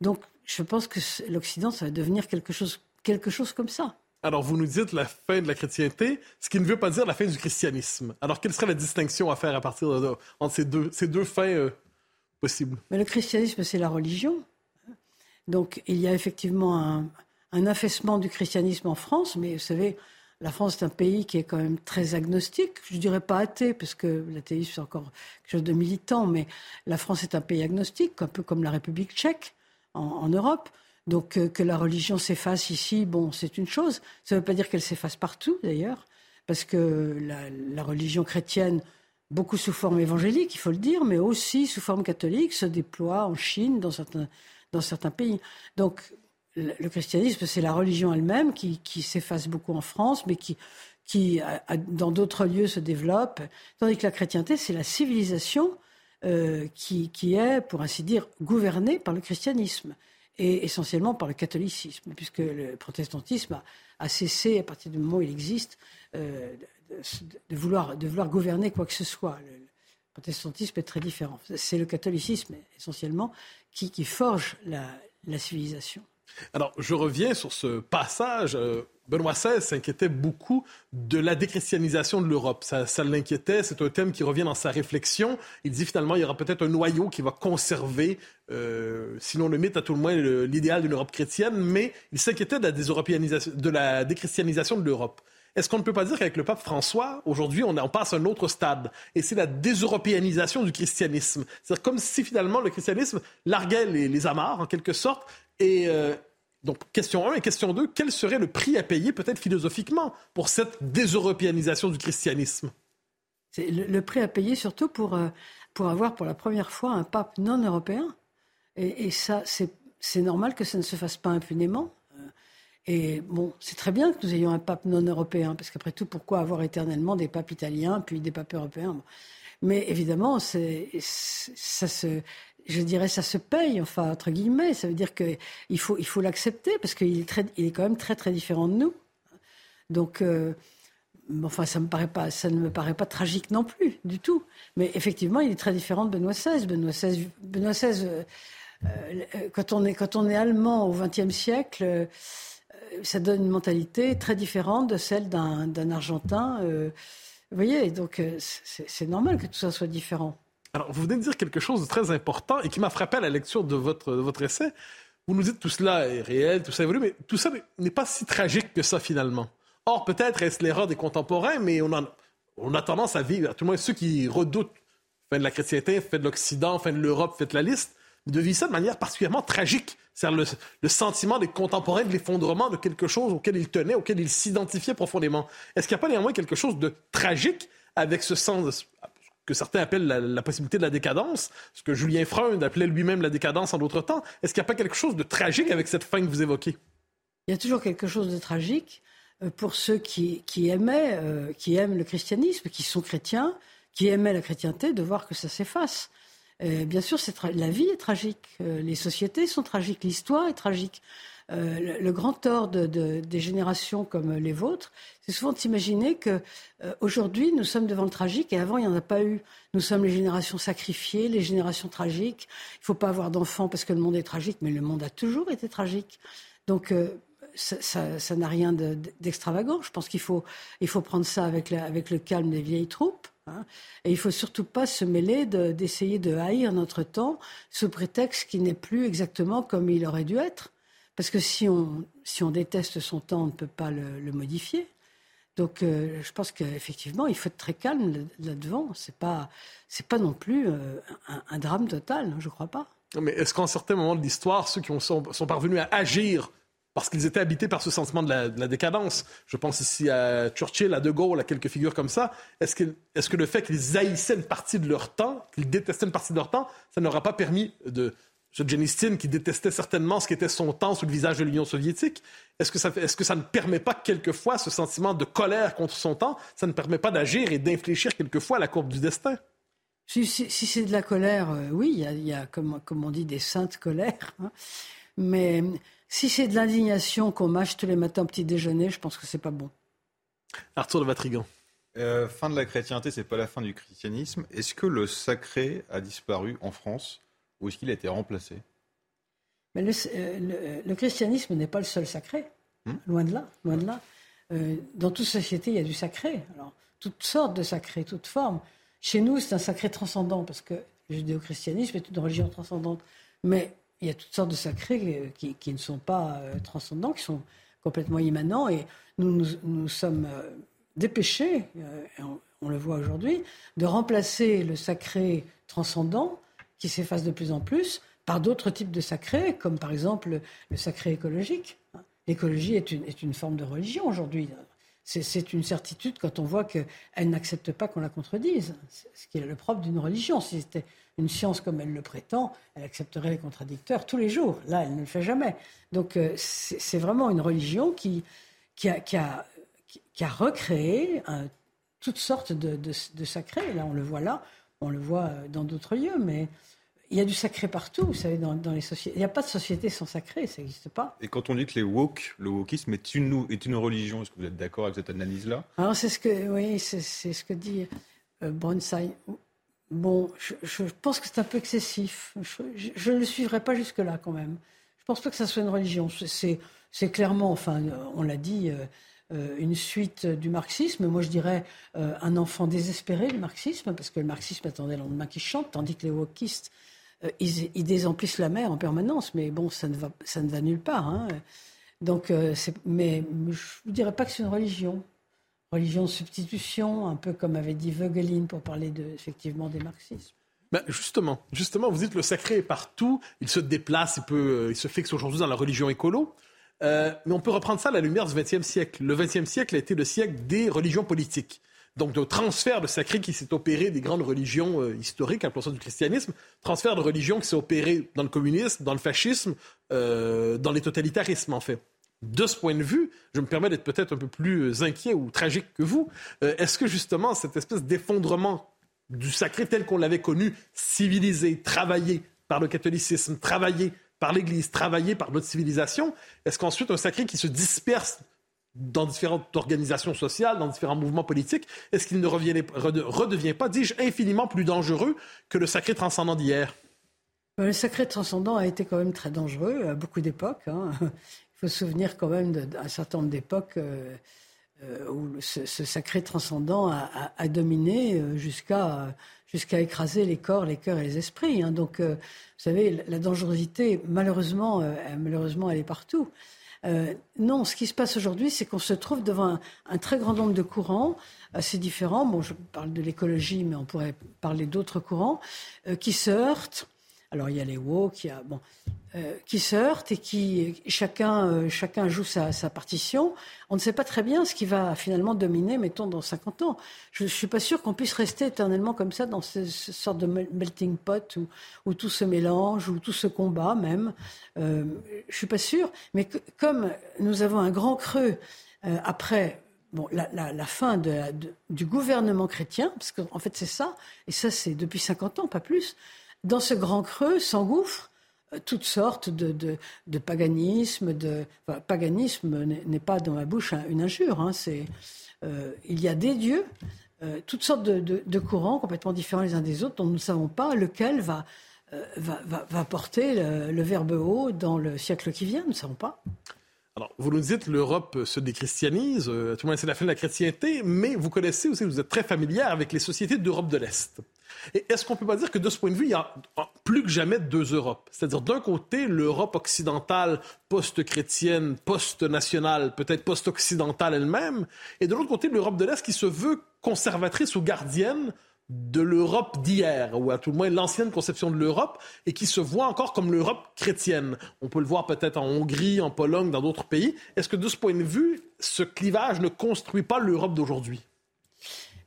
Donc je pense que l'Occident, ça va devenir quelque chose, quelque chose comme ça. Alors, vous nous dites la fin de la chrétienté, ce qui ne veut pas dire la fin du christianisme. Alors, quelle serait la distinction à faire à partir de, entre ces deux, ces deux fins euh, possibles? Mais Le christianisme, c'est la religion. Donc, il y a effectivement un, un affaissement du christianisme en France, mais vous savez, la France est un pays qui est quand même très agnostique. Je ne dirais pas athée, parce que l'athéisme, c'est encore quelque chose de militant, mais la France est un pays agnostique, un peu comme la République tchèque en, Europe. Donc euh, que la religion s'efface ici, bon, c'est une chose. Ça ne veut pas dire qu'elle s'efface partout, d'ailleurs, parce que la, religion chrétienne, beaucoup sous forme évangélique, il faut le dire, mais aussi sous forme catholique, se déploie en Chine, dans certains, dans certains pays. Donc le christianisme, c'est la religion elle-même qui, s'efface beaucoup en France, mais qui, dans d'autres lieux se développe. Tandis que la chrétienté, c'est la civilisation euh, qui, est, pour ainsi dire, gouvernée par le christianisme et essentiellement par le catholicisme, puisque le protestantisme a, cessé, à partir du moment où il existe, euh, de, vouloir, gouverner quoi que ce soit. Le, protestantisme est très différent. C'est le catholicisme essentiellement qui forge la civilisation. Alors, je reviens sur ce passage. Euh, Benoît XVI s'inquiétait beaucoup de la déchristianisation de l'Europe. Ça, l'inquiétait. C'est un thème qui revient dans sa réflexion. Il dit finalement, il y aura peut-être un noyau qui va conserver, euh, sinon le mythe, à tout le moins l'idéal d'une Europe chrétienne, mais il s'inquiétait de la, de la déchristianisation de l'Europe. Est-ce qu'on ne peut pas dire qu'avec le pape François, aujourd'hui, on, passe à un autre stade, et c'est la déseuropéanisation du christianisme. C'est-à-dire comme si finalement le christianisme larguait les, amarres, en quelque sorte, et, euh, donc, question 1 et question 2, quel serait le prix à payer, peut-être philosophiquement, pour cette déseuropéanisation du christianisme? C'est le, prix à payer surtout pour, euh, pour avoir pour la première fois un pape non européen. Et, ça, c'est normal que ça ne se fasse pas impunément. Euh, et bon, c'est très bien que nous ayons un pape non européen, parce qu'après tout, pourquoi avoir éternellement des papes italiens puis des papes européens? Mais évidemment, ça se, je dirais, ça se paye, enfin, entre guillemets. Ça veut dire qu'il faut, l'accepter parce qu'il est, quand même très, très différent de nous. Donc, euh, enfin, ça, ne me paraît pas tragique non plus, du tout. Mais effectivement, il est très différent de Benoît XVI. Benoît XVI, Benoît euh, euh, quand, on est, quand on est allemand au XXe siècle, ça donne une mentalité très différente de celle d'un Argentin. vous voyez, donc c'est normal que tout ça soit différent. Alors, vous venez de dire quelque chose de très important et qui m'a frappé à la lecture de votre, votre essai. Vous nous dites tout cela est réel, tout ça évolue, mais tout ça n'est pas si tragique que ça finalement. Or, peut-être est-ce l'erreur des contemporains, mais on, on a tendance à vivre, à tout le moins ceux qui redoutent fin de la chrétienté, fin de l'Occident, fin de l'Europe, faites la liste, de vivre ça de manière particulièrement tragique. C'est le, le sentiment des contemporains de l'effondrement de quelque chose auquel ils tenaient, auquel ils s'identifiaient profondément. Est-ce qu'il n'y a pas néanmoins quelque chose de tragique avec ce sens, que certains appellent la, possibilité de la décadence, ce que Julien Freund appelait lui-même la décadence en d'autres temps. Est-ce qu'il n'y a pas quelque chose de tragique avec cette fin que vous évoquez? Il y a toujours quelque chose de tragique euh, pour ceux qui, aimaient, euh, qui aiment le christianisme, qui sont chrétiens, qui aimaient la chrétienté, de voir que ça s'efface. Euh, bien sûr, la vie est tragique, les sociétés sont tragiques, l'histoire est tragique. Euh, le, grand tort de, des générations comme les vôtres, c'est souvent de s'imaginer que euh, aujourd'hui nous sommes devant le tragique et avant il n'y en a pas eu. Nous sommes les générations sacrifiées, les générations tragiques. Il ne faut pas avoir d'enfants parce que le monde est tragique, mais le monde a toujours été tragique. Donc euh, ça n'a rien d'extravagant. Je pense qu'il faut, prendre ça avec, le calme des vieilles troupes. Hein. Et il faut surtout pas se mêler d'essayer de, haïr notre temps sous prétexte qu'il n'est plus exactement comme il aurait dû être. Parce que si on, si on déteste son temps, on ne peut pas le, modifier. Donc euh, je pense qu'effectivement, il faut être très calme là-devant. Ce n'est pas, pas non plus euh, un, drame total, je ne crois pas. Mais est-ce qu'en certains moments de l'histoire, ceux qui sont, sont parvenus à agir parce qu'ils étaient habités par ce sentiment de la, décadence. Je pense ici à Churchill, à De Gaulle, à quelques figures comme ça. Est-ce que, est que le fait qu'ils haïssaient une partie de leur temps, qu'ils détestaient une partie de leur temps, ça n'aura pas permis de... Ce Jenny qui détestait certainement ce qu'était son temps sous le visage de l'Union soviétique, est-ce que, ça, est-ce que ça ne permet pas quelquefois ce sentiment de colère contre son temps, ça ne permet pas d'agir et d'infléchir quelquefois la courbe du destin? Si, c'est de la colère, euh, oui, il y a, comme, comme, on dit, des saintes colères. Hein. Mais si c'est de l'indignation qu'on mâche tous les matins au petit déjeuner, je pense que c'est pas bon. Arthur de Vatrigan. Euh, fin de la chrétienté, c'est pas la fin du christianisme. Est-ce que le sacré a disparu en France? Ou est-ce qu'il a été remplacé Mais le, euh, christianisme n'est pas le seul sacré. Hmm loin de là, loin de là. Euh, dans toute société, il y a du sacré. Alors, toutes sortes de sacrés, toutes formes. Chez nous, c'est un sacré transcendant parce que le judéo-christianisme est une religion transcendante. Mais il y a toutes sortes de sacrés qui, qui ne sont pas euh, transcendants, qui sont complètement immanents. Et nous nous, sommes euh, dépêchés, euh, on, le voit aujourd'hui, de remplacer le sacré transcendant, qui s'efface de plus en plus, par d'autres types de sacrés, comme par exemple le sacré écologique. L'écologie est une, est une forme de religion aujourd'hui. C'est une certitude quand on voit qu'elle n'accepte pas qu'on la contredise, ce qui est le propre d'une religion. Si c'était une science comme elle le prétend, elle accepterait les contradicteurs tous les jours. Là, elle ne le fait jamais. Donc euh, c'est vraiment une religion qui, qui, a, qui, a, recréé toutes sortes de, de, sacrés. Là, on le voit là, on le voit euh, dans d'autres lieux, mais il y a du sacré partout, vous savez, dans, dans les sociétés. Il n'y a pas de société sans sacré, ça n'existe pas. Et quand on dit que les woke, le wokisme est une, est une religion, est-ce que vous êtes d'accord avec cette analyse-là? Alors c'est ce que, oui, c'est ce que dit euh, Bon, je, pense que c'est un peu excessif. Je, ne le suivrai pas jusque-là quand même. Je ne pense pas que ça soit une religion. C'est clairement, enfin, on l'a dit, euh, une suite du marxisme. Moi, je dirais euh, un enfant désespéré du marxisme, parce que le marxisme attendait le lendemain qui chante, tandis que les wokistes, ils, ils, désemplissent la mer en permanence. Mais bon, ça ne va, ça ne va nulle part. Hein. Donc, mais je ne dirais pas que c'est une religion religion de substitution, un peu comme avait dit Vogelin pour parler de, effectivement des marxismes. Ben justement, justement, vous dites le sacré est partout, il se déplace, il, peut, euh, il se fixe aujourd'hui dans la religion écolo. Euh, mais on peut reprendre ça à la lumière du XXe siècle. Le XXe siècle a été le siècle des religions politiques. Donc, de transfert de sacré qui s'est opéré des grandes religions euh, historiques, à ça du christianisme, transfert de religion qui s'est opéré dans le communisme, dans le fascisme, dans les totalitarismes, en fait de ce point de vue, je me permets d'être peut-être un peu plus inquiet ou tragique que vous. Euh, est-ce que justement cette espèce d'effondrement du sacré tel qu'on l'avait connu, civilisé, travaillé par le catholicisme, travaillé par l'Église, travaillé par notre civilisation, est-ce qu'ensuite un sacré qui se disperse dans différentes organisations sociales, dans différents mouvements politiques, est-ce qu'il ne redevient pas, dis-je, infiniment plus dangereux que le sacré transcendant d'hier? Le sacré transcendant a été quand même très dangereux à beaucoup d'époques. Hein. Il faut se souvenir quand même d'un certain nombre d'époques euh, euh, où ce, sacré transcendant a, dominé euh, jusqu'à jusqu'à écraser les corps, les cœurs et les esprits. Hein. Donc, vous savez, la dangerosité, malheureusement, malheureusement, elle est partout. non, ce qui se passe aujourd'hui, c'est qu'on se trouve devant un, très grand nombre de courants assez différents. Bon, je parle de l'écologie, mais on pourrait parler d'autres courants qui se heurtent alors il y a les woke, il y a, bon, euh, qui se heurtent et qui chacun, euh, chacun joue sa, partition. On ne sait pas très bien ce qui va finalement dominer, mettons, dans 50 ans. Je ne suis pas sûr qu'on puisse rester éternellement comme ça dans ce, sorte de melting pot où, tout se mélange, où tout se combat même. Euh, je ne suis pas sûr. Mais comme nous avons un grand creux après bon, la, fin du gouvernement chrétien, parce qu'en fait c'est ça, et ça c'est depuis 50 ans, pas plus, dans ce grand creux s'engouffrent euh, toutes sortes de, de, paganisme. De, paganisme n'est pas dans ma bouche une injure. Hein, euh, il y a des dieux, euh, toutes sortes de, courants complètement différents les uns des autres dont nous ne savons pas lequel va, va, va, porter le, verbe haut dans le siècle qui vient. Nous ne savons pas. Alors, vous nous dites l'Europe se déchristianise, euh, tout le monde c'est la fin de la chrétienté, mais vous connaissez aussi, vous êtes très familière avec les sociétés d'Europe de l'Est. Et est-ce qu'on peut pas dire que de ce point de vue, il y a plus que jamais deux Europes? C'est-à-dire, d'un côté, l'Europe occidentale post-chrétienne, post-nationale, peut-être post-occidentale elle-même, et de l'autre côté, l'Europe de l'Est qui se veut conservatrice ou gardienne de l'Europe d'hier, ou à tout le moins l'ancienne conception de l'Europe, et qui se voit encore comme l'Europe chrétienne. On peut le voir peut-être en Hongrie, en Pologne, dans d'autres pays. Est-ce que de ce point de vue, ce clivage ne construit pas l'Europe d'aujourd'hui?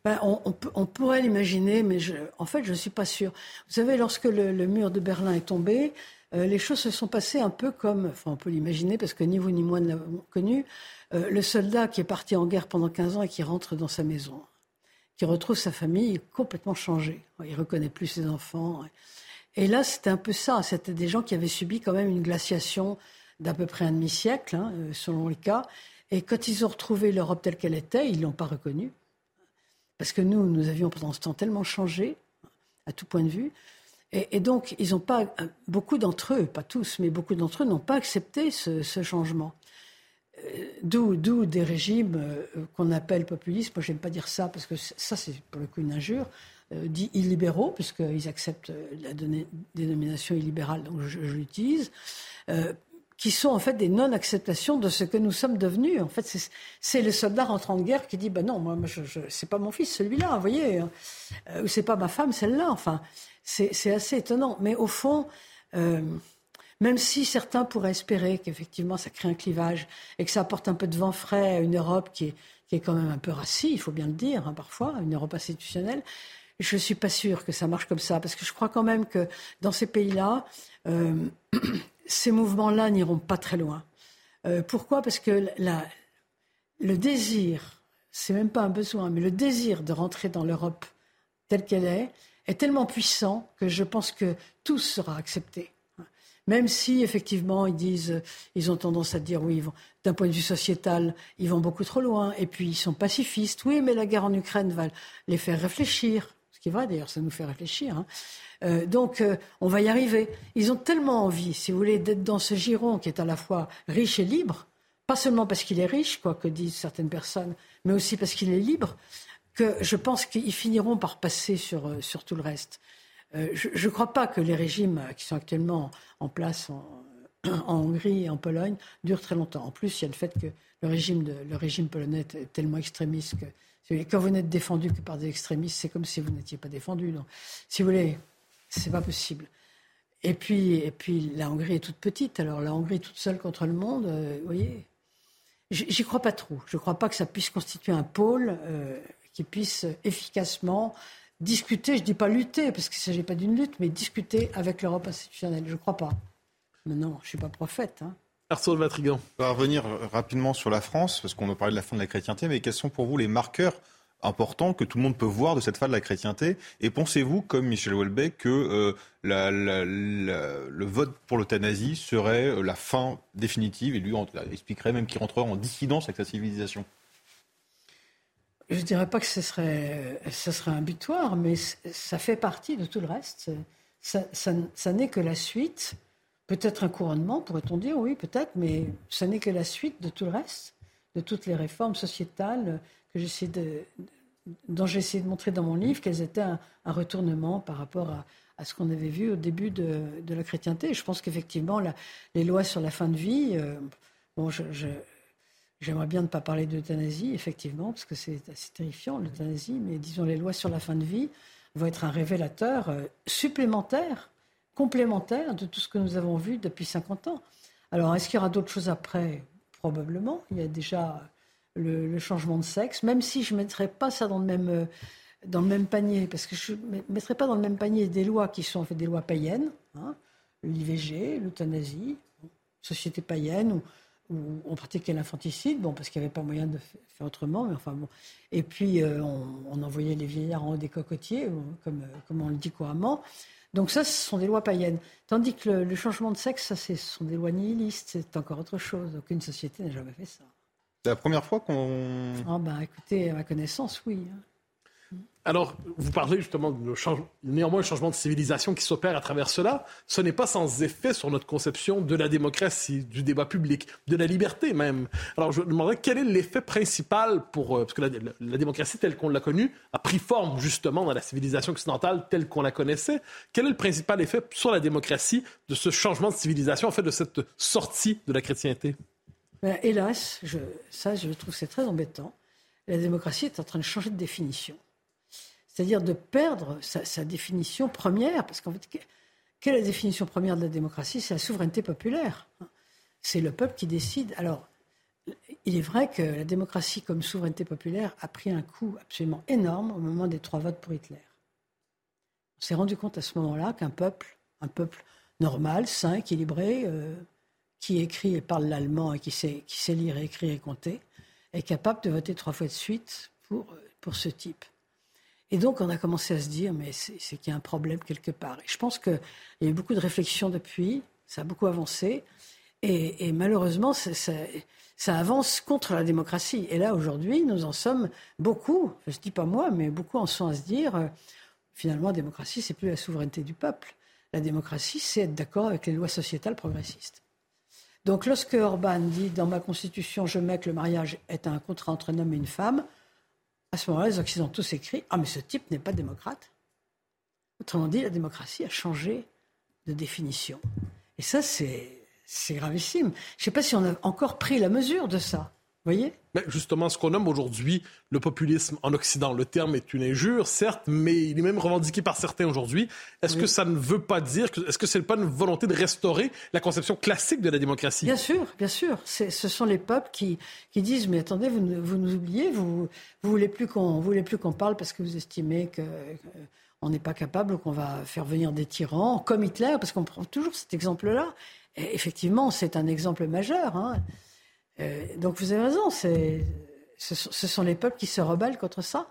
Ben, on, pourrait l'imaginer, mais en fait, je ne suis pas sûr. Vous savez, lorsque le, mur de Berlin est tombé, euh, les choses se sont passées un peu comme, enfin, on peut l'imaginer parce que ni vous ni moi ne l'avons connu, euh, le soldat qui est parti en guerre pendant 15 ans et qui rentre dans sa maison qui retrouve sa famille complètement changée. Il reconnaît plus ses enfants. Et là, c'était un peu ça. C'était des gens qui avaient subi quand même une glaciation d'à peu près un demi-siècle, hein, euh, selon les cas. Et quand ils ont retrouvé l'Europe telle qu'elle était, ils ne l'ont pas reconnue. Parce que nous, nous avions pendant ce temps tellement changé, à tout point de vue. Et, donc, ils pas, euh, beaucoup d'entre eux, pas tous, mais beaucoup d'entre eux n'ont pas accepté ce changement. D'où, des régimes euh, qu'on appelle populistes. Moi, j'aime pas dire ça parce que ça, c'est pour le coup une injure. Euh, dit illibéraux, puisqu'ils acceptent euh, la dénomination illibérale, donc je, l'utilise, qui sont en fait des non-acceptations de ce que nous sommes devenus. En fait, c'est, le soldat rentrant de guerre qui dit ben non, moi, je, je, c'est pas mon fils celui-là, vous voyez, hein. ou c'est pas ma femme celle-là. Enfin, c'est, assez étonnant. Mais au fond, même si certains pourraient espérer qu'effectivement ça crée un clivage et que ça apporte un peu de vent frais à une Europe qui est, qui est quand même un peu raciste, il faut bien le dire hein, parfois, une Europe institutionnelle, je ne suis pas sûre que ça marche comme ça, parce que je crois quand même que dans ces pays-là, euh, ces mouvements-là n'iront pas très loin. Euh, pourquoi? Parce que le désir, c'est même pas un besoin, mais le désir de rentrer dans l'Europe telle qu'elle est, est tellement puissant que je pense que tout sera accepté. Même si, effectivement, ils disent, ils ont tendance à dire, oui, d'un point de vue sociétal, ils vont beaucoup trop loin. Et puis, ils sont pacifistes. Oui, mais la guerre en Ukraine va les faire réfléchir. Ce qui est vrai, d'ailleurs, ça nous fait réfléchir. Hein. Euh, donc, euh, on va y arriver. Ils ont tellement envie, si vous voulez, d'être dans ce giron qui est à la fois riche et libre, pas seulement parce qu'il est riche, quoi que disent certaines personnes, mais aussi parce qu'il est libre, que je pense qu'ils finiront par passer sur, euh, sur tout le reste. Je ne crois pas que les régimes qui sont actuellement en place en, Hongrie et en Pologne durent très longtemps. En plus, il y a le fait que le régime, le régime polonais est tellement extrémiste que quand vous n'êtes défendu que par des extrémistes, c'est comme si vous n'étiez pas défendu. Donc, si vous voulez, c'est pas possible. Et puis, et puis, la Hongrie est toute petite. Alors, la Hongrie toute seule contre le monde, euh, vous voyez, j'y crois pas trop. Je ne crois pas que ça puisse constituer un pôle euh, qui puisse efficacement discuter, je ne dis pas lutter, parce qu'il ne s'agit pas d'une lutte, mais discuter avec l'Europe institutionnelle. Je ne crois pas. Mais non, je ne suis pas prophète. Hein. Arthur Matrigan. On va revenir rapidement sur la France, parce qu'on a parlé de la fin de la chrétienté, mais quels sont pour vous les marqueurs importants que tout le monde peut voir de cette fin de la chrétienté. Et pensez-vous, comme Michel Houellebecq, que euh, le vote pour l'euthanasie serait euh, la fin définitive, et lui expliquerait même qu'il rentrerait en dissidence avec sa civilisation. Je ne dirais pas que ce serait, un butoir, mais ça fait partie de tout le reste. Ça, n'est que la suite, peut-être un couronnement, pourrait-on dire, oui, peut-être, mais ça n'est que la suite de tout le reste, de toutes les réformes sociétales que j'essaie de, dont j'ai essayé de montrer dans mon livre qu'elles étaient un, retournement par rapport à, ce qu'on avait vu au début de, de la chrétienté. je pense qu'effectivement, les lois sur la fin de vie, euh, bon, J'aimerais bien ne pas parler d'euthanasie, effectivement, parce que c'est assez terrifiant, l'euthanasie, mais disons, les lois sur la fin de vie vont être un révélateur euh, supplémentaire, complémentaire de tout ce que nous avons vu depuis 50 ans. Alors, est-ce qu'il y aura d'autres choses après? Probablement. Il y a déjà le, changement de sexe, même si je ne mettrais pas ça dans le même, euh, dans le même panier, parce que je ne mettrais pas dans le même panier des lois qui sont en fait des lois païennes, hein, l'IVG, l'euthanasie, société païenne, où on pratiquait l'infanticide, bon, parce qu'il n'y avait pas moyen de faire autrement, mais enfin bon. Et puis, euh, on, envoyait les vieillards en haut des cocotiers, comme, euh, comme on le dit couramment. Donc ça, ce sont des lois païennes. Tandis que le, changement de sexe, ça, ce sont des lois nihilistes, c'est encore autre chose. Aucune société n'a jamais fait ça. C'est la première fois qu'on... Ah ben, écoutez, à ma connaissance, oui. Alors, vous parlez justement de néanmoins un changement de civilisation qui s'opère à travers cela. Ce n'est pas sans effet sur notre conception de la démocratie, du débat public, de la liberté même. Alors, je me demandais quel est l'effet principal pour... Euh, parce que la, démocratie telle qu'on l'a connue a pris forme justement dans la civilisation occidentale telle qu'on la connaissait. Quel est le principal effet sur la démocratie de ce changement de civilisation, en fait, de cette sortie de la chrétienté? Hélas, ça, je trouve c'est très embêtant. La démocratie est en train de changer de définition c'est-à-dire de perdre sa, définition première, parce qu'en fait, quelle est la définition première de la démocratie? C'est la souveraineté populaire. C'est le peuple qui décide. Alors, il est vrai que la démocratie comme souveraineté populaire a pris un coup absolument énorme au moment des trois votes pour Hitler. On s'est rendu compte à ce moment-là qu'un peuple, un peuple normal, sain, équilibré, euh, qui écrit et parle l'allemand et qui sait, qui sait lire, écrire et compter, est capable de voter trois fois de suite pour, pour ce type. Et donc, on a commencé à se dire, mais c'est qu'il y a un problème quelque part. Et je pense qu'il y a eu beaucoup de réflexions depuis, ça a beaucoup avancé. Et, malheureusement, ça, avance contre la démocratie. Et là, aujourd'hui, nous en sommes beaucoup, je ne dis pas moi, mais beaucoup en sont à se dire, euh, finalement, la démocratie, c'est plus la souveraineté du peuple. La démocratie, c'est être d'accord avec les lois sociétales progressistes. Donc, lorsque Orban dit, dans ma constitution, je mets que le mariage est un contrat entre un homme et une femme, à ce moment-là, les Occidentaux s'écrient Ah, mais ce type n'est pas démocrate. Autrement dit, la démocratie a changé de définition. Et ça, c'est gravissime. Je ne sais pas si on a encore pris la mesure de ça voyez? Mais Justement, ce qu'on nomme aujourd'hui le populisme en Occident, le terme est une injure, certes, mais il est même revendiqué par certains aujourd'hui. Est-ce que ça ne veut pas dire, que, est-ce que c'est pas une volonté de restaurer la conception classique de la démocratie? Bien sûr, bien sûr. ce sont les peuples qui, qui disent, mais attendez, vous, vous nous oubliez, vous ne voulez plus qu'on voulez plus qu'on parle parce que vous estimez que... on n'est pas capable, qu'on va faire venir des tyrans, comme Hitler, parce qu'on prend toujours cet exemple-là. Et effectivement, c'est un exemple majeur. Hein. Euh, donc vous avez raison, ce, sont les peuples qui se rebellent contre ça.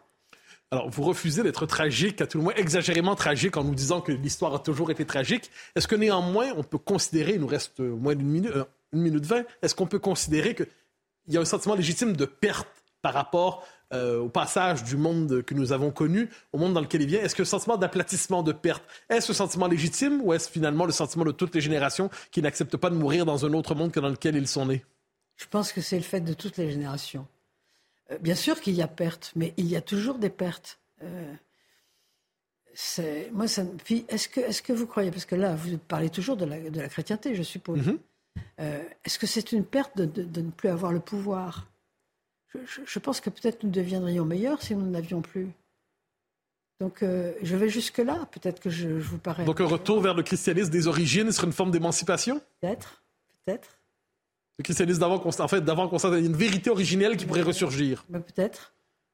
Alors, vous refusez d'être tragique, à tout le moins exagérément tragique, en nous disant que l'histoire a toujours été tragique. Est-ce que néanmoins, on peut considérer, il nous reste moins d'une minute, euh, une minute vingt, est-ce qu'on peut considérer qu'il y a un sentiment légitime de perte par rapport euh, au passage du monde que nous avons connu au monde dans lequel il vient? Est-ce que le sentiment d'aplatissement, de perte, est-ce un sentiment légitime ou est-ce finalement le sentiment de toutes les générations qui n'acceptent pas de mourir dans un autre monde que dans lequel ils sont nés? Je pense que c'est le fait de toutes les générations. Euh, bien sûr qu'il y a pertes, mais il y a toujours des pertes. Euh, moi, ça, est-ce que, est que vous croyez, parce que là, vous parlez toujours de la, de la chrétienté, je suppose. Mm-hmm. Euh, est-ce que c'est une perte de, ne plus avoir le pouvoir? Je, pense que peut-être nous deviendrions meilleurs si nous n'avions plus. Donc, je vais jusque-là. Peut-être que je, je, vous parais. Donc, un retour vers le christianisme des origines serait une forme d'émancipation? Peut-être, peut-être. Christianisme d'avant, en fait, d'avant constat, une vérité originelle qui pourrait ressurgir. Bah, peut-être.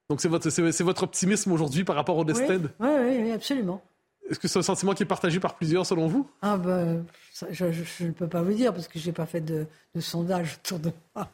Donc c'est votre, c'est, votre optimisme aujourd'hui par rapport au destin oui, oui, oui, absolument. Est-ce que c'est un sentiment qui est partagé par plusieurs selon vous? Ah ben, je, ne peux pas vous dire parce que je n'ai pas fait de, de sondage autour de moi.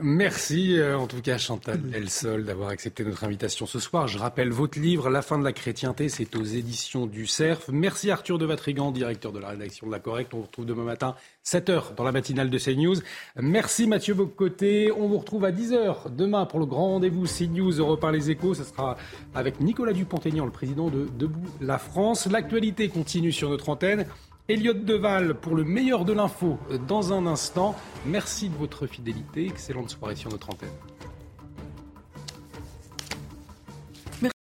Merci euh, en tout cas Chantal Elsol d'avoir accepté notre invitation ce soir. Je rappelle votre livre La fin de la chrétienté, c'est aux éditions du Cerf. Merci Arthur de Vatrigan, directeur de la rédaction de La Correcte. On vous retrouve demain matin 7h dans la matinale de CNews. Merci Mathieu Bocoté. On vous retrouve à 10h demain pour le grand rendez-vous CNews Europe les échos. Ce sera avec Nicolas Dupont-Aignan, le président de Debout la France. L'actualité continue sur notre antenne. Elliot Deval pour le meilleur de l'info dans un instant. Merci de votre fidélité. Excellente soirée sur notre antenne.